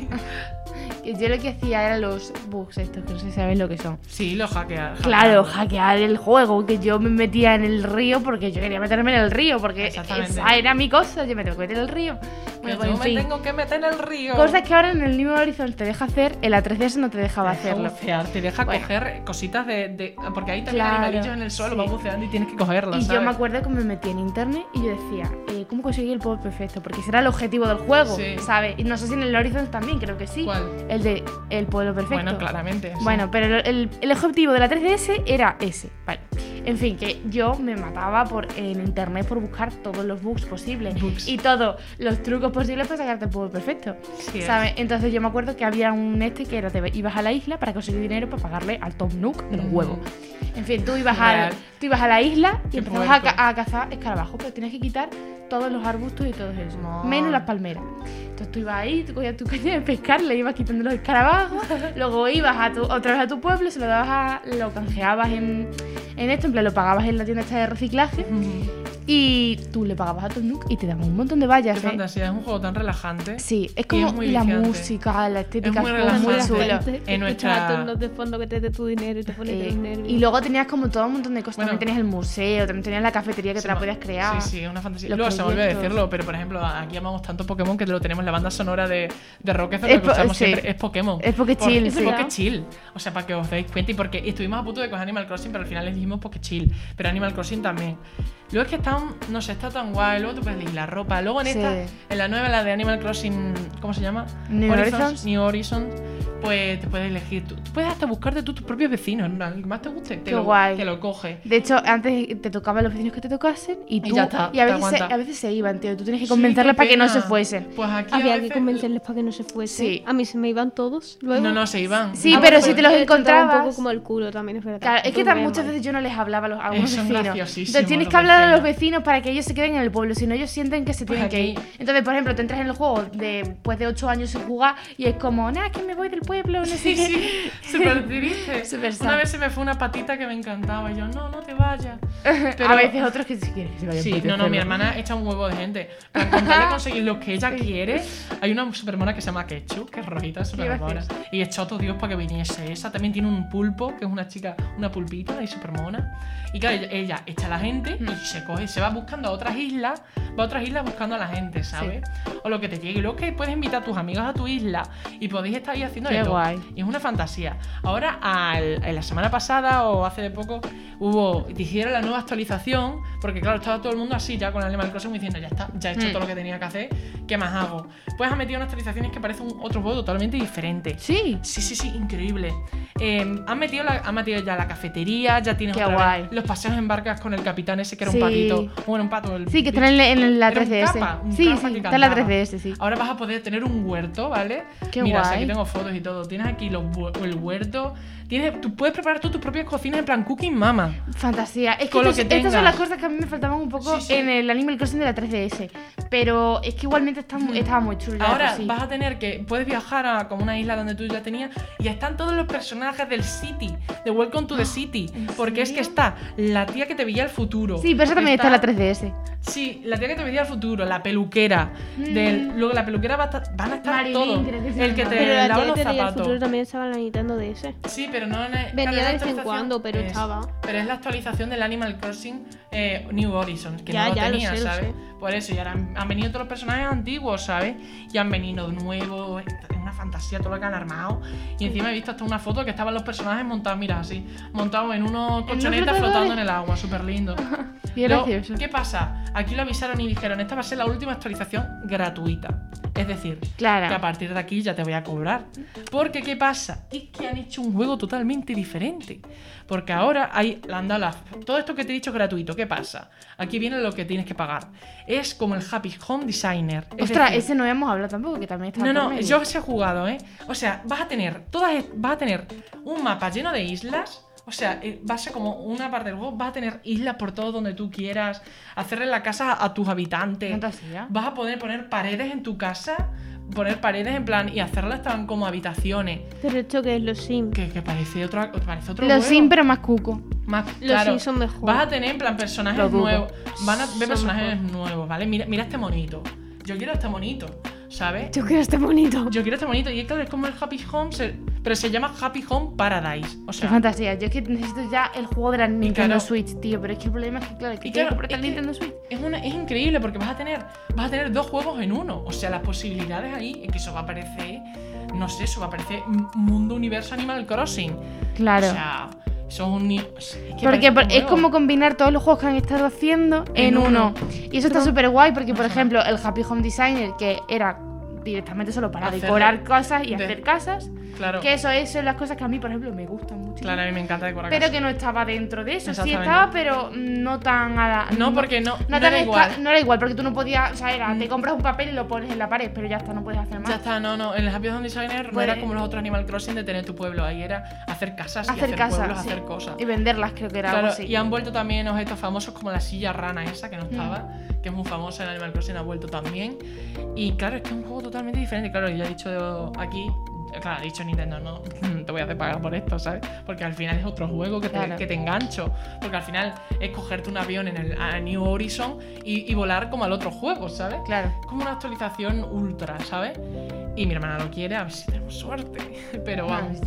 Speaker 4: Que yo lo que hacía eran los bugs estos, que no sé si sabéis lo que son.
Speaker 2: Sí, lo hackea.
Speaker 4: Claro, hackear el juego, que yo me metía en el río porque yo quería meterme en el río, porque
Speaker 2: Exactamente.
Speaker 4: esa era mi cosa, yo me tengo que meter en el río. Bueno,
Speaker 2: yo
Speaker 4: pues en
Speaker 2: me
Speaker 4: fin.
Speaker 2: tengo que meter en el río.
Speaker 4: Cosas que ahora en el New Horizons te deja hacer, en la 3DS no te dejaba
Speaker 2: Te deja
Speaker 4: hacerlo.
Speaker 2: bucear, te deja
Speaker 4: Bueno.
Speaker 2: coger cositas de, de- Porque hay también
Speaker 4: Claro,
Speaker 2: animalillos en el suelo,
Speaker 4: sí.
Speaker 2: buceando y tienes que cogerlos.
Speaker 4: Y yo me acuerdo que me metí en internet y yo decía, eh, ¿cómo conseguir el pueblo perfecto? Porque ese era el objetivo del juego,
Speaker 2: Sí.
Speaker 4: ¿sabes? Y no sé si en el Horizons también, creo que sí.
Speaker 2: ¿Cuál?
Speaker 4: El de el pueblo perfecto.
Speaker 2: Bueno, claramente. sí.
Speaker 4: Bueno, pero el, el- el objetivo de la 3DS era ese. Vale. En fin, que yo me mataba por, en internet por buscar todos los bugs posibles
Speaker 2: Bugs.
Speaker 4: y todos los trucos posibles para sacarte el pueblo perfecto.
Speaker 2: Sí es.
Speaker 4: ¿Sabes? Entonces yo me acuerdo que había un este que era te ibas a la isla para conseguir dinero para pagarle al Tom Nook de los
Speaker 2: Mm.
Speaker 4: huevos. En fin, tú ibas, al, tú ibas a la isla y empezabas a, ca-
Speaker 2: puerco.
Speaker 4: a cazar escarabajos, pero tienes que quitar todos los arbustos y todo eso,
Speaker 2: No.
Speaker 4: menos las palmeras. Entonces tú ibas ahí, tú cogías tu caña de pescar, le ibas quitando los escarabajos, luego ibas a tu, otra vez a tu pueblo, se lo dabas a, lo canjeabas en, en esto, en plan lo pagabas en la tienda esta de reciclaje. Y tú le pagabas a tu Nook y te daban un montón de vallas.
Speaker 2: Qué
Speaker 4: ¿eh?
Speaker 2: fantasía, es un juego tan relajante.
Speaker 4: Sí, es
Speaker 2: Y
Speaker 4: como
Speaker 2: es muy
Speaker 4: la
Speaker 2: viciante.
Speaker 4: música, la estética,
Speaker 2: Es muy
Speaker 4: es como muy
Speaker 2: relajante.
Speaker 4: chulo.
Speaker 2: En nuestra-
Speaker 3: a turnos de fondo que te dé tu dinero y te pones
Speaker 4: Eh,
Speaker 3: los
Speaker 4: y luego tenías como todo un montón de cosas.
Speaker 2: Bueno.
Speaker 4: también tenías el museo, también tenías la cafetería que
Speaker 2: Se
Speaker 4: te la podías crear.
Speaker 2: Sí, sí, es una fantasía.
Speaker 4: Los
Speaker 2: Luego se me olvidó
Speaker 4: proyectos.
Speaker 2: decirlo, pero por ejemplo, aquí amamos tanto Pokémon que lo tenemos en la banda sonora de, de Rocket
Speaker 4: Es
Speaker 2: que escuchamos
Speaker 4: sí.
Speaker 2: siempre. Es Pokémon.
Speaker 4: Es Pokechill,
Speaker 2: Es
Speaker 4: sí.
Speaker 2: Pokechill. O sea, para que os deis cuenta y porque estuvimos a punto de coger Animal Crossing, pero al final les dijimos Pokechill. Pero Animal Crossing también. Luego es que no sé, está tan guay. Luego tú puedes elegir la ropa. Luego en
Speaker 4: Sí.
Speaker 2: esta, en la nueva, la de Animal Crossing, ¿cómo se llama?
Speaker 4: New Horizons.
Speaker 2: New Horizons. Pues te puedes elegir. Tú, tú puedes hasta buscarte tú tus propios vecinos. plan, El que más te guste, te,
Speaker 4: Qué
Speaker 2: lo,
Speaker 4: guay.
Speaker 2: te lo coges.
Speaker 4: De hecho, antes te tocaban los vecinos que te tocasen y tú.
Speaker 2: ya está,
Speaker 4: y a
Speaker 2: te
Speaker 4: veces, se, a veces se iban, tío. Tú tienes que convencerles para que no se fuesen.
Speaker 2: Pues aquí
Speaker 3: Había que convencerles para que no se fuesen.
Speaker 4: Sí.
Speaker 3: A mí se me iban todos. Luego.
Speaker 2: No, no, se iban.
Speaker 4: Sí,
Speaker 2: Ah,
Speaker 4: pero
Speaker 2: bueno,
Speaker 4: si te los encontrabas-
Speaker 3: un poco como el culo también, es verdad.
Speaker 4: Claro, es que tan, muchas veces yo no les hablaba a, los, a algunos vecinos. Entonces tienes que hablar a los
Speaker 2: vecinos.
Speaker 4: Vecinos para que ellos se queden en el pueblo, si no ellos sienten que se
Speaker 2: Pues
Speaker 4: tienen que
Speaker 2: aquí-
Speaker 4: ir. Entonces, por ejemplo, te entras en el juego de, pues, de 8 años sin jugar y es como, nada, que me voy del pueblo, no sé
Speaker 2: Sí,
Speaker 4: qué.
Speaker 2: sí, súper triste.
Speaker 4: Súper.
Speaker 2: Una vez se me fue una patita que me encantaba y yo, no, no te vayas.
Speaker 4: a veces otros que si quieren que se vayan
Speaker 2: Sí, no, no, mi hermana echa un huevo de gente. Para contarle conseguir lo que ella quiere, hay una supermona que se llama Ketchup, que es rojita, súper mona. Y echó todo Dios para que viniese. Esa también tiene un pulpo, que es una chica, una pulpita y supermona. Y claro, ella, ella echa a la gente
Speaker 4: Mm.
Speaker 2: y se coge, se va buscando a otras islas, va a otras islas buscando a la gente, ¿sabes? O lo que te llegue. Y luego que puedes invitar a tus amigos a tu isla y podéis estar ahí haciendo
Speaker 4: Qué
Speaker 2: todo.
Speaker 4: guay.
Speaker 2: Y es una fantasía. Ahora, al- en la semana pasada o hace de poco, hubo, dijeron la nueva actualización, porque claro, estaba todo el mundo así ya con Animal Crossing diciendo, ya está, ya he hecho
Speaker 4: Mm.
Speaker 2: todo lo que tenía que hacer, ¿qué más hago? Pues han metido unas actualizaciones que parece un otro juego totalmente diferente.
Speaker 4: Sí.
Speaker 2: Sí, sí, sí, increíble. Eh, han, metido la- han metido ya la cafetería, ya tienes
Speaker 4: Qué
Speaker 2: otra
Speaker 4: guay.
Speaker 2: vez los paseos en barcas con el capitán ese que era
Speaker 4: Sí,
Speaker 2: un patito.
Speaker 4: Sí.
Speaker 2: Bueno, un pato. el
Speaker 4: Sí, que están en, en la
Speaker 2: Era un
Speaker 4: 3DS.
Speaker 2: capa,
Speaker 4: sí, sí, está en la
Speaker 2: cantaba.
Speaker 4: 3DS, sí.
Speaker 2: Ahora vas a poder tener un huerto, ¿vale?
Speaker 4: Qué
Speaker 2: Mira,
Speaker 4: guay.
Speaker 2: aquí tengo fotos y todo. Tienes aquí los el huerto. Tienes, tú puedes preparar tú tus propias cocinas en plan cooking mama.
Speaker 4: Fantasía. Es que,
Speaker 2: Con lo
Speaker 4: estos-
Speaker 2: que
Speaker 4: estas son las cosas que a mí me faltaban un poco
Speaker 2: Sí, sí.
Speaker 4: en el Animal Crossing de la 3DS. Pero es que igualmente está estaba muy chulo.
Speaker 2: Ahora
Speaker 4: sí.
Speaker 2: vas a tener que. Puedes viajar a como una isla donde tú ya tenías. Y están todos los personajes del City. De Welcome to the City. Porque es que está la tía que te veía el futuro.
Speaker 4: Sí, pero eso también está en la 3DS.
Speaker 2: Sí, la tía que te veía el futuro, la peluquera. Del, luego la peluquera va a estar, van a estar todos.
Speaker 4: que
Speaker 2: El que te lava los
Speaker 3: que te el
Speaker 2: zapatos.
Speaker 3: futuro también estaba en la Nintendo DS.
Speaker 2: Sí, pero no en el-
Speaker 3: Venía de vez en cuando, pero
Speaker 2: es-
Speaker 3: estaba.
Speaker 2: Pero es la actualización del Animal Crossing eh, New Horizons, que
Speaker 3: Ya,
Speaker 2: no lo
Speaker 3: ya, lo
Speaker 2: tenía,
Speaker 3: lo
Speaker 2: ¿sabes?
Speaker 3: sé.
Speaker 2: Por eso, y ahora han, han venido todos los personajes antiguos, ¿sabes? Y han venido nuevos, una fantasía todo lo que han armado. Y encima he visto hasta una foto que estaban los personajes montados, mira, así, montados en unos colchonetas flotando en el agua, súper lindo.
Speaker 4: Gracioso.
Speaker 2: ¿Qué pasa? Aquí lo avisaron y dijeron, esta va a ser la última actualización gratuita. Es decir,
Speaker 4: Claro.
Speaker 2: que a partir de aquí ya te voy a cobrar. Porque, ¿qué pasa? Es que han hecho un juego totalmente diferente. Porque ahora hay, las- todo esto que te he dicho es gratuito. ¿Qué pasa? Aquí viene lo que tienes que pagar. Es como el Happy Home Designer. Es
Speaker 4: Ostras,
Speaker 2: decir,
Speaker 4: ese no hemos hablado tampoco, que también está
Speaker 2: no, no,
Speaker 4: medio.
Speaker 2: yo se he jugado, ¿eh? O sea, vas a tener todas, vas a tener un mapa lleno de islas. O sea, eh, va a ser como una parte del juego, vas a tener islas por todo donde tú quieras, hacerle la casa a tus habitantes.
Speaker 4: Fantasía.
Speaker 2: Vas a poder poner paredes en tu casa, poner paredes en plan y hacerlas tan como habitaciones.
Speaker 3: Pero esto que es los Sims.
Speaker 2: Que, que parece otra, parece otro
Speaker 4: Los
Speaker 2: juego.
Speaker 4: Sims, pero más cuco.
Speaker 2: Más,
Speaker 3: Los
Speaker 2: claro,
Speaker 3: Sims son mejor.
Speaker 2: Vas a tener en plan personajes nuevos. Van a ver
Speaker 3: Son
Speaker 2: personajes nuevos, ¿vale? Mira, mira este monito. Yo quiero este monito, ¿sabes?
Speaker 3: Yo quiero este bonito.
Speaker 2: Yo quiero este monito. Y claro, es como el Happy Home, se- pero se llama Happy Home Paradise. O
Speaker 4: Qué
Speaker 2: sea,
Speaker 4: fantasía. Yo es que necesito ya el juego de la Nintendo
Speaker 2: claro-
Speaker 4: Switch, tío. Pero es que el problema es que, claro, que
Speaker 2: claro,
Speaker 4: comprarte
Speaker 2: es
Speaker 4: el
Speaker 2: que-
Speaker 4: Nintendo Switch.
Speaker 2: es, una- es increíble porque vas a tener vas a tener dos juegos en uno. O sea, las posibilidades ahí, es que eso va a parecer, no sé, eso va a parecer un mundo universo Animal Crossing.
Speaker 4: Claro.
Speaker 2: O sea, eso es que
Speaker 4: Porque por- es como combinar todos los juegos que han estado haciendo en,
Speaker 2: En
Speaker 4: uno.
Speaker 2: uno.
Speaker 4: Y eso está súper guay porque, por ejemplo, el Happy Home Designer, que era directamente solo para
Speaker 2: Hacer
Speaker 4: decorar
Speaker 2: de-
Speaker 4: cosas y
Speaker 2: de-
Speaker 4: hacer casas,
Speaker 2: Claro,
Speaker 4: que eso es son las cosas que a mí, por ejemplo, me gustan mucho.
Speaker 2: claro, a mí me encanta decorar
Speaker 4: Pero que no estaba dentro de eso. Sí estaba, pero no tan a la.
Speaker 2: No, porque no,
Speaker 4: No,
Speaker 2: no era igual.
Speaker 4: no era igual, porque tú no podías. O sea, era, te
Speaker 2: Mm.
Speaker 4: compras un papel y lo pones en la pared, pero ya está, no puedes hacer más.
Speaker 2: Ya está, no, no. En el Happy Home Designer no
Speaker 4: Pues-
Speaker 2: era como los otros Animal Crossing de tener tu pueblo. Ahí era hacer casas y
Speaker 4: hacer
Speaker 2: hacer
Speaker 4: casas.
Speaker 2: pueblos,
Speaker 4: sí.
Speaker 2: hacer cosas.
Speaker 4: Y venderlas, creo que era
Speaker 2: Claro,
Speaker 4: algo así.
Speaker 2: y han vuelto también objetos famosos como la silla rana esa que no
Speaker 4: Mm.
Speaker 2: estaba, que es muy famosa en Animal Crossing, ha vuelto también. Y claro, es que es un juego totalmente diferente. Claro, ya he dicho aquí, claro, ha dicho Nintendo, no, te voy a hacer pagar por esto, ¿sabes? Porque al final es otro juego que te,
Speaker 4: Claro.
Speaker 2: que te engancho. Porque al final es cogerte un avión en el a New Horizon y, y volar como al otro juego, ¿sabes?
Speaker 4: Claro.
Speaker 2: Es como una actualización ultra, ¿sabes? Y mi hermana lo quiere, a ver si tenemos suerte. Pero vamos.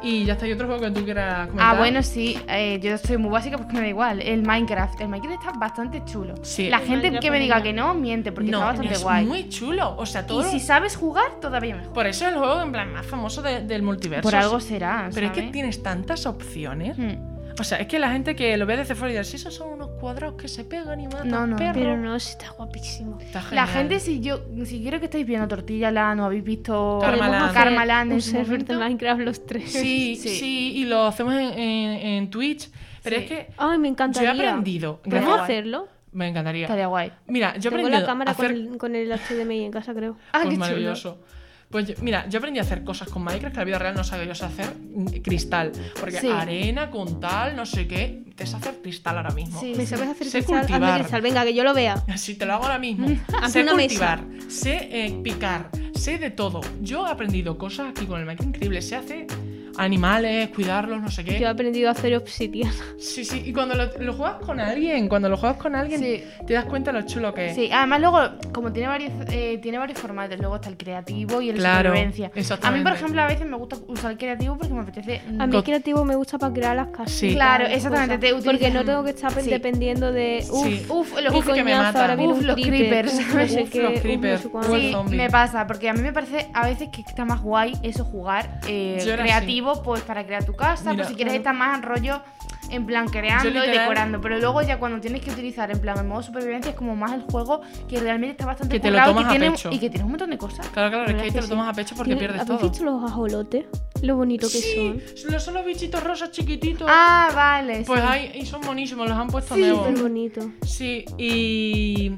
Speaker 2: Y ya está, hay otro juego que tú quieras comentar.
Speaker 4: Ah, bueno, sí, eh, yo soy muy básica porque me da igual. El Minecraft. El Minecraft está bastante chulo.
Speaker 2: Sí.
Speaker 4: La gente
Speaker 3: Minecraft
Speaker 4: que me diga que no, miente, porque
Speaker 2: no,
Speaker 4: está bastante
Speaker 2: es
Speaker 4: guay.
Speaker 2: muy chulo. O sea, todo.
Speaker 4: Y si sabes jugar, todavía mejor.
Speaker 2: Por eso es el juego en plan más famoso de- del multiverso.
Speaker 4: Por algo será.
Speaker 2: Pero es que tienes tantas opciones.
Speaker 4: Hmm.
Speaker 2: O sea, es que la gente que lo ve desde fuera y dice, si esos son cuadrados que se pegan y matan
Speaker 4: No, no.
Speaker 2: perros".
Speaker 3: Pero no, sí está guapísimo.
Speaker 2: Está
Speaker 4: La gente, si yo, si quiero que estáis viendo Tortilla Land o habéis visto en
Speaker 3: un server de. Minecraft los tres.
Speaker 2: Sí,
Speaker 4: Sí.
Speaker 2: sí, y lo hacemos en, en- en Twitch. Pero
Speaker 4: Sí.
Speaker 2: es que
Speaker 3: Ay, me
Speaker 2: yo he
Speaker 3: encantaría.
Speaker 2: aprendido.
Speaker 3: ¿Podemos hacerlo?
Speaker 2: Me encantaría.
Speaker 4: Estaría guay.
Speaker 2: Mira, yo he
Speaker 3: Tengo
Speaker 2: aprendido
Speaker 3: la cámara
Speaker 2: hacer...
Speaker 3: con, el, con el HDMI en casa, creo.
Speaker 4: Ah,
Speaker 2: pues
Speaker 4: qué chulo.
Speaker 2: Pues yo- mira, yo aprendí a hacer cosas con Minecraft que en la vida real no sabía yo sé hacer mm, cristal. Porque
Speaker 4: Sí.
Speaker 2: arena con tal, no sé qué. Te sé hacer cristal ahora mismo.
Speaker 4: Sí.
Speaker 3: ¿Me sabes hacer
Speaker 2: Sé
Speaker 3: cristal?
Speaker 2: Cultivar.
Speaker 3: cristal, venga, que yo lo vea.
Speaker 2: Si te lo hago ahora mismo.
Speaker 3: Hazme
Speaker 2: sé cultivar, sé eh, picar, sé de todo. Yo he aprendido cosas aquí con el Minecraft increíble. Sé hacer animales, cuidarlos, no sé qué.
Speaker 3: Yo he aprendido a hacer obsidiana.
Speaker 2: Sí, sí. Y cuando lo, lo juegas con alguien, cuando lo juegas con alguien,
Speaker 4: Sí.
Speaker 2: te das cuenta lo chulo que es.
Speaker 4: Sí, además luego, como tiene varios, eh, tiene varios formatos, luego está el creativo y el de
Speaker 2: Claro,
Speaker 4: supervivencia. A mí, por ejemplo, a veces me gusta usar el creativo porque me apetece...
Speaker 3: A mí el creativo me gusta para crear las casas.
Speaker 2: Sí.
Speaker 4: Claro, exactamente, te
Speaker 3: Porque no tengo que estar
Speaker 4: Sí.
Speaker 3: dependiendo de. Uf,
Speaker 2: Sí.
Speaker 4: Uf, los,
Speaker 2: Uf, que me mata.
Speaker 4: Uf, los
Speaker 3: creeper,
Speaker 4: creepers.
Speaker 3: uf, no sé
Speaker 2: Uf,
Speaker 3: qué,
Speaker 2: los
Speaker 3: uf, no
Speaker 2: creepers.
Speaker 3: sé.
Speaker 2: Uf.
Speaker 4: Sí, me pasa, porque a mí me parece a veces que está más guay eso jugar eh,
Speaker 2: Yo
Speaker 4: pues para crear tu casa,
Speaker 2: Mira,
Speaker 4: pues si quieres
Speaker 3: claro.
Speaker 4: estar más en rollo en plan creando y decorando, pero luego ya cuando tienes que utilizar en plan el modo supervivencia es como más el juego que realmente está bastante
Speaker 2: Que te lo
Speaker 4: currado y
Speaker 2: tomas a
Speaker 4: tiene,
Speaker 2: pecho.
Speaker 4: y que tiene un montón de cosas.
Speaker 2: Claro, claro, es que
Speaker 4: ¿Verdad
Speaker 2: ahí
Speaker 4: que
Speaker 2: te lo
Speaker 4: sí?
Speaker 2: tomas a pecho porque
Speaker 3: ¿Tiene-
Speaker 2: pierdes
Speaker 3: ¿Habéis
Speaker 2: todo.
Speaker 3: visto los ajolotes? Lo bonito que
Speaker 2: Sí,
Speaker 3: son.
Speaker 2: los- son los bichitos rosas chiquititos.
Speaker 4: Ah, vale.
Speaker 2: pues
Speaker 4: sí.
Speaker 2: hay, y son buenísimos, los han puesto
Speaker 4: Sí,
Speaker 2: nuevos.
Speaker 3: Súper bonito.
Speaker 2: Sí, y,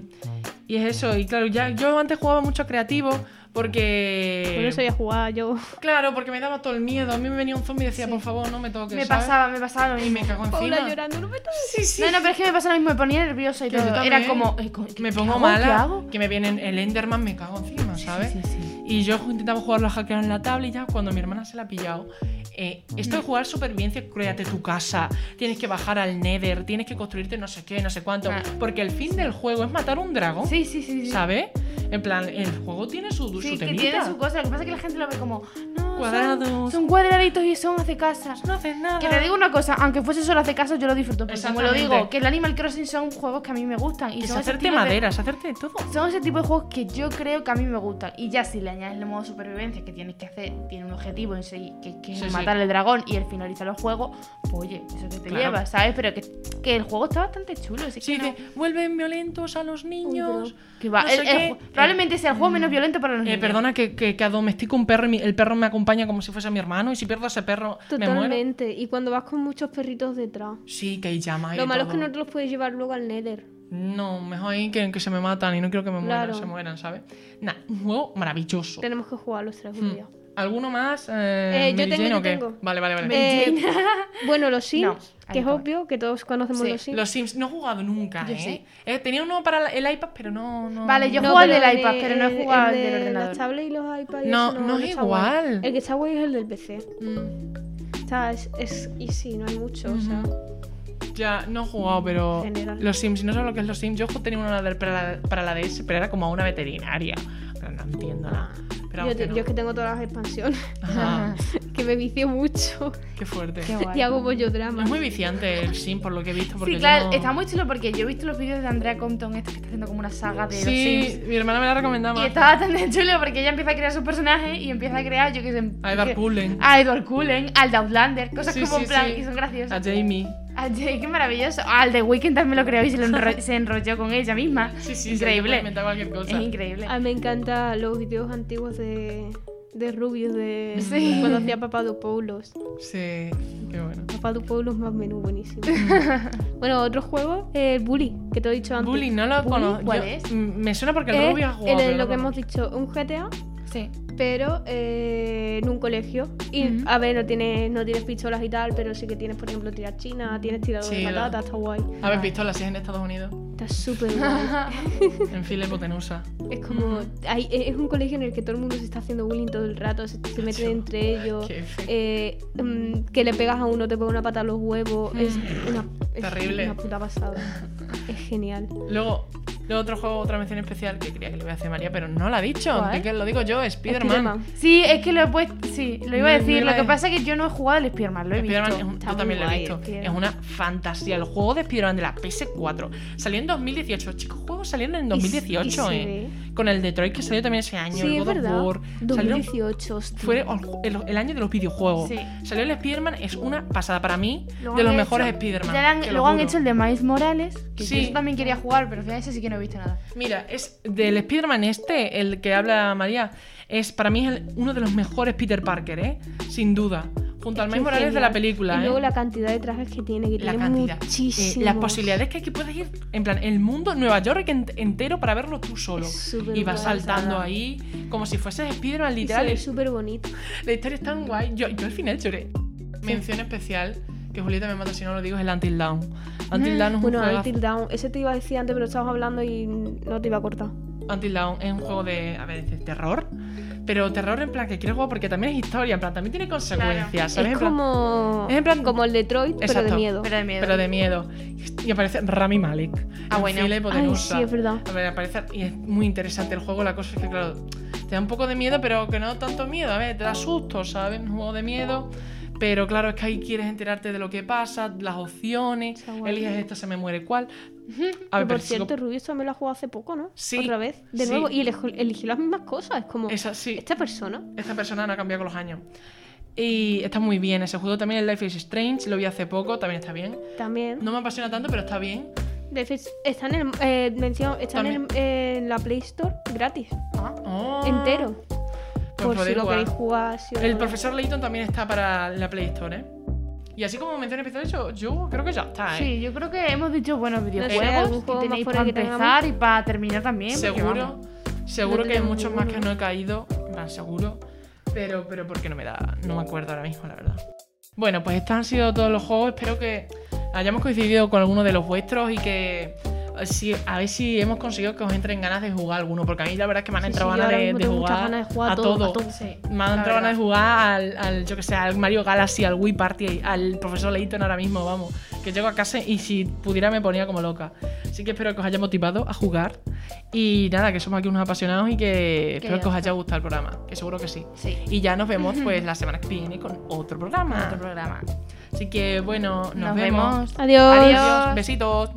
Speaker 2: y es eso. Y claro, ya yo antes jugaba mucho creativo porque...
Speaker 3: Por eso ya jugaba yo.
Speaker 2: Claro, porque me daba todo el miedo. A mí me venía un zombie y decía, por favor, no me toques.
Speaker 4: Me
Speaker 2: ¿sabes?
Speaker 4: pasaba, me pasaba lo
Speaker 2: Y me
Speaker 4: mismo.
Speaker 2: cago encima.
Speaker 3: Paula llorando, no me toques.
Speaker 2: Sí, sí.
Speaker 4: No, no, pero es que me pasa lo mismo, me ponía nerviosa y todo. Era como. co-
Speaker 2: me
Speaker 4: ¿qué
Speaker 2: pongo
Speaker 4: hago?
Speaker 2: mala.
Speaker 4: ¿Qué hago?
Speaker 2: Que me vienen el Enderman, me cago encima, ¿sabes?
Speaker 4: Sí, sí.
Speaker 2: Y yo intentaba jugar los hackers en la tabla y ya cuando mi hermana se la ha pillado. eh, esto de jugar supervivencia, créate tu casa, tienes que bajar al Nether, tienes que construirte no sé qué, no sé cuánto.
Speaker 4: Ah.
Speaker 2: Porque el fin del juego es matar un dragón.
Speaker 4: Sí, sí, sí. sí.
Speaker 2: ¿Sabes? En plan, el juego tiene su,
Speaker 4: Sí,
Speaker 2: su
Speaker 4: que tiene su cosa. Lo que pasa es que la gente lo ve como. No,
Speaker 2: Cuadrados.
Speaker 4: Son, cuadraditos y son hace casa.
Speaker 2: No haces nada.
Speaker 4: Que te digo una cosa, aunque fuese solo hace caso, yo lo disfruto. Porque como lo digo, que el Animal Crossing son juegos que a mí me gustan. Y
Speaker 2: es
Speaker 4: son
Speaker 2: hacerte
Speaker 4: de-
Speaker 2: madera, es hacerte todo.
Speaker 4: Son ese tipo de juegos que yo creo que a mí me gustan. Y ya si le añades el modo supervivencia que tienes que hacer, tiene un objetivo en sí, que, que
Speaker 2: Sí,
Speaker 4: es
Speaker 2: sí.
Speaker 4: matar al dragón y el finalizar los juegos, pues oye, eso que te
Speaker 2: Claro.
Speaker 4: lleva, ¿sabes? Pero que, que el juego está bastante chulo. Así
Speaker 2: Sí,
Speaker 4: que no-
Speaker 2: vuelven violentos a los niños.
Speaker 4: que va,
Speaker 2: no
Speaker 4: el-
Speaker 2: sé
Speaker 4: el
Speaker 2: qué.
Speaker 4: ju- probablemente sea el juego menos
Speaker 2: mm,
Speaker 4: violento para los
Speaker 2: Eh,
Speaker 4: niños.
Speaker 2: perdona que, que, que domestico un perro y mi- el perro me acompaña como si fuese mi hermano y si pierdo a ese perro me muero.
Speaker 3: Totalmente. Y cuando vas con muchos perritos detrás.
Speaker 2: Sí, que hay llamas y
Speaker 3: Lo malo es que no te los puedes llevar luego al Nether.
Speaker 2: No, mejor ahí que, que se me matan y no quiero que me mueran,
Speaker 3: Claro.
Speaker 2: se mueran, ¿sabes? Nah, un juego maravilloso.
Speaker 3: Tenemos que jugar los tres
Speaker 2: Hmm.
Speaker 3: un día.
Speaker 2: ¿Alguno más? Eh,
Speaker 3: Eh, yo tengo,
Speaker 2: Jane
Speaker 3: yo tengo.
Speaker 2: Vale, vale, vale.
Speaker 3: Eh, bueno, los Sims,
Speaker 4: No,
Speaker 3: que es obvio que todos conocemos
Speaker 4: Sí,
Speaker 3: los Sims.
Speaker 2: Los Sims, no he jugado nunca,
Speaker 4: Yo
Speaker 2: ¿eh?
Speaker 4: sí.
Speaker 2: Eh, Tenía uno para el iPad, pero no. no
Speaker 4: Vale, yo
Speaker 2: no.
Speaker 4: he jugado al del
Speaker 3: el
Speaker 4: iPad, pero no he jugado al
Speaker 3: de
Speaker 4: del ordenador.
Speaker 3: Las tablets y los iPads.
Speaker 2: No,
Speaker 3: eso
Speaker 2: no es
Speaker 3: guay.
Speaker 2: igual.
Speaker 3: El que está guay es el del PC.
Speaker 2: Mm,
Speaker 3: O sea, es, es easy, no hay mucho. O sea,
Speaker 2: Ya, no he jugado, pero.
Speaker 3: General.
Speaker 2: Los Sims, si no sabes lo que es los Sims, yo tenía una del- para la, para la DS, pero era como una veterinaria. Entiendo nada. Pero
Speaker 3: yo, te-
Speaker 2: no.
Speaker 3: yo es que tengo todas las expansiones,
Speaker 2: Ajá,
Speaker 3: que me vicio mucho
Speaker 2: qué fuerte.
Speaker 4: Qué guay.
Speaker 3: y hago bollo drama.
Speaker 2: Es muy viciante el Sim, por lo que he visto. Porque
Speaker 4: Sí, claro,
Speaker 2: no-
Speaker 4: está muy chulo porque yo he visto los vídeos de Andrea Compton, esta que está haciendo como una saga de los
Speaker 2: Sí,
Speaker 4: Sims.
Speaker 2: mi hermana me la recomendaba.
Speaker 4: Y está bastante chulo porque ella empieza a crear sus personajes y empieza a crear, yo que sé.
Speaker 2: A Edward Cullen.
Speaker 4: A Edward Cullen, al de Outlander, cosas
Speaker 2: Sí,
Speaker 4: como
Speaker 2: sí,
Speaker 4: en plan,
Speaker 2: sí.
Speaker 4: y son graciosas.
Speaker 2: A Jamie.
Speaker 4: A qué maravilloso. Al de Weekend también lo creó y se, lo enro- se enrolló con ella misma.
Speaker 2: Sí, sí,
Speaker 4: increíble.
Speaker 2: Se cualquier cosa.
Speaker 4: es increíble.
Speaker 3: A mí me encantan los videos antiguos de, de Rubius, de
Speaker 4: Sí.
Speaker 3: cuando hacía Papadopoulos.
Speaker 2: Sí, qué bueno.
Speaker 3: Papadopoulos más menú, buenísimo. bueno, otro juego, el Bully, que te he dicho antes.
Speaker 2: Bully, no lo conozco.
Speaker 4: ¿Cuál
Speaker 2: Yo-
Speaker 4: es?
Speaker 2: Me suena porque el
Speaker 3: Es
Speaker 2: Rubio ha jugado.
Speaker 3: el- lo
Speaker 2: no
Speaker 3: que hemos dicho, un GTA,
Speaker 4: Sí.
Speaker 3: Pero eh, en un colegio. Y a ver, no tienes, no tienes pistolas y tal, pero sí que tienes, por ejemplo, tirar china, tienes tirador
Speaker 2: Sí,
Speaker 3: de patata, está guay.
Speaker 2: A ver, pistolas, si es en Estados Unidos.
Speaker 3: Está súper guay.
Speaker 2: En fila hipotenusa.
Speaker 3: Es como. hay- es un colegio en el que todo el mundo se está haciendo bullying todo el rato, se, se meten entre ellos. Eh, mm, que le pegas a uno, te pone una pata a los huevos. Es una. es
Speaker 2: Terrible.
Speaker 3: una puta pasada. Es genial.
Speaker 2: Luego, luego otro juego, otra mención especial que creía que le voy a hacer María, pero no la ha dicho. Que lo digo yo, Spider-Man.
Speaker 3: Spiderman.
Speaker 4: Sí, es que lo he puesto. Sí, lo iba a decir.
Speaker 2: no
Speaker 4: Lo que pasa es que yo no he jugado al Spearman, lo he
Speaker 2: Spider-Man
Speaker 4: visto.
Speaker 2: es un- yo también lo he visto.
Speaker 3: Spider-Man.
Speaker 2: Es una fantasía. El juego de Spider-Man de la PS4 salió en 2018. Chicos, juegos salieron en
Speaker 3: Y-
Speaker 2: 2018,
Speaker 3: y se
Speaker 2: eh. Con el Detroit que salió también ese año.
Speaker 3: Sí,
Speaker 2: el
Speaker 3: es
Speaker 2: God of
Speaker 3: verdad.
Speaker 2: War. Salieron
Speaker 3: 2018, hostia.
Speaker 2: Fue el, el- año de los videojuegos.
Speaker 4: Sí.
Speaker 2: Salió el Spider-Man, es una pasada para mí,
Speaker 4: Luego
Speaker 2: de los mejores Spider-Man.
Speaker 4: luego han hecho el de Miles Morales, que
Speaker 2: Sí.
Speaker 4: yo también quería jugar, pero al final ese sí que no he visto nada.
Speaker 2: Mira, es del Spider-Man este, el que habla María, es para mí es el- uno de los mejores Peter Parker, ¿eh? Sin duda. Junto al
Speaker 3: Es
Speaker 2: Miles
Speaker 3: que
Speaker 2: Morales de la
Speaker 3: genial.
Speaker 2: película,
Speaker 3: Y luego
Speaker 2: ¿eh?
Speaker 3: la cantidad de trajes que tiene, que
Speaker 2: La
Speaker 3: tiene
Speaker 2: cantidad.
Speaker 3: muchísimos.
Speaker 2: Eh, las posibilidades que aquí puedes ir, en plan, el mundo, Nueva York ent- entero para verlo tú solo. Y vas saltando ahí, como si fueses Spider-Man, literal. es-
Speaker 3: súper bonito.
Speaker 2: La historia es tan guay. Yo, yo al final lloré. Mención especial, que Julieta me mata si no lo digo, es el Until Dawn. Until Dawn es un
Speaker 3: Bueno,
Speaker 2: juego.
Speaker 3: Until Down, ese te iba a decir antes, pero estábamos hablando y no te iba a cortar.
Speaker 2: Until Dawn es un juego de, a ver, de terror. Pero terror en plan que quieres jugar porque también es historia, en plan también tiene consecuencias, ¿sabes?
Speaker 3: Es
Speaker 2: En plan-
Speaker 3: como,
Speaker 2: es en plan-
Speaker 3: como el Detroit, pero de miedo.
Speaker 4: Pero de miedo.
Speaker 2: Pero de miedo. Y aparece Rami Malek.
Speaker 4: Ah,
Speaker 2: en
Speaker 4: bueno.
Speaker 3: Ay, sí, es verdad.
Speaker 2: A ver, aparece y es muy interesante el juego. La cosa es que, claro, te da un poco de miedo, pero que no tanto miedo. A ver, te da susto, ¿sabes? Un juego de miedo. Pero claro, es que ahí quieres enterarte de lo que pasa, las opciones. Eliges esta, se me muere cuál. A
Speaker 3: por cierto, Rubius también lo ha jugado hace poco, ¿no?
Speaker 2: Sí,
Speaker 3: Otra vez, de
Speaker 2: sí.
Speaker 3: nuevo. Y eligió las mismas cosas. Es como,
Speaker 2: Esa, sí.
Speaker 3: esta persona.
Speaker 2: Esta persona no ha cambiado con los años. Y está muy bien ese juego. También el Life is Strange, lo vi hace poco, también está bien.
Speaker 3: También.
Speaker 2: No me apasiona tanto, pero está bien.
Speaker 3: Está en, el, eh, mención- está en, el- en la Play Store gratis.
Speaker 2: Oh.
Speaker 3: Entero.
Speaker 2: Pues
Speaker 3: por si
Speaker 2: podéis
Speaker 3: lo
Speaker 2: jugar.
Speaker 3: queréis jugar. si
Speaker 2: El profesor Layton también está para la Play Store, ¿eh? Y así como mención especial, yo, yo creo que ya está, ¿eh?
Speaker 4: Sí, yo creo que hemos dicho buenos videojuegos
Speaker 3: juego
Speaker 4: que tenéis para empezar y para terminar también.
Speaker 2: seguro, seguro
Speaker 3: No
Speaker 2: que hay muchos más que no he caído, en plan, seguro. Pero, pero porque no me da, no me acuerdo ahora mismo, la verdad. Bueno, pues estos han sido todos los juegos. Espero que hayamos coincidido con alguno de los vuestros y que si, a ver si hemos conseguido que os entren ganas de jugar alguno. Porque a mí la verdad es que me han entrado
Speaker 3: sí,
Speaker 2: ganas de, jugar,
Speaker 3: ganas de jugar
Speaker 2: a
Speaker 3: a todo, a
Speaker 2: Me han entrado ganas de jugar al, al, yo que sé, al Mario Galaxy, al Wii Party, al profesor Layton ahora mismo, vamos. Que llego a casa y si pudiera me ponía como loca. Así que espero que os haya motivado a jugar. Y nada, que somos aquí unos apasionados y que, espero que os haya gustado el programa. Que seguro que sí.
Speaker 4: Sí.
Speaker 2: Y ya nos vemos pues la semana que viene con otro programa.
Speaker 4: Otro programa.
Speaker 2: Así que bueno, nos,
Speaker 4: Nos
Speaker 2: vemos.
Speaker 4: vemos.
Speaker 3: Adiós.
Speaker 4: Adiós.
Speaker 2: Besitos.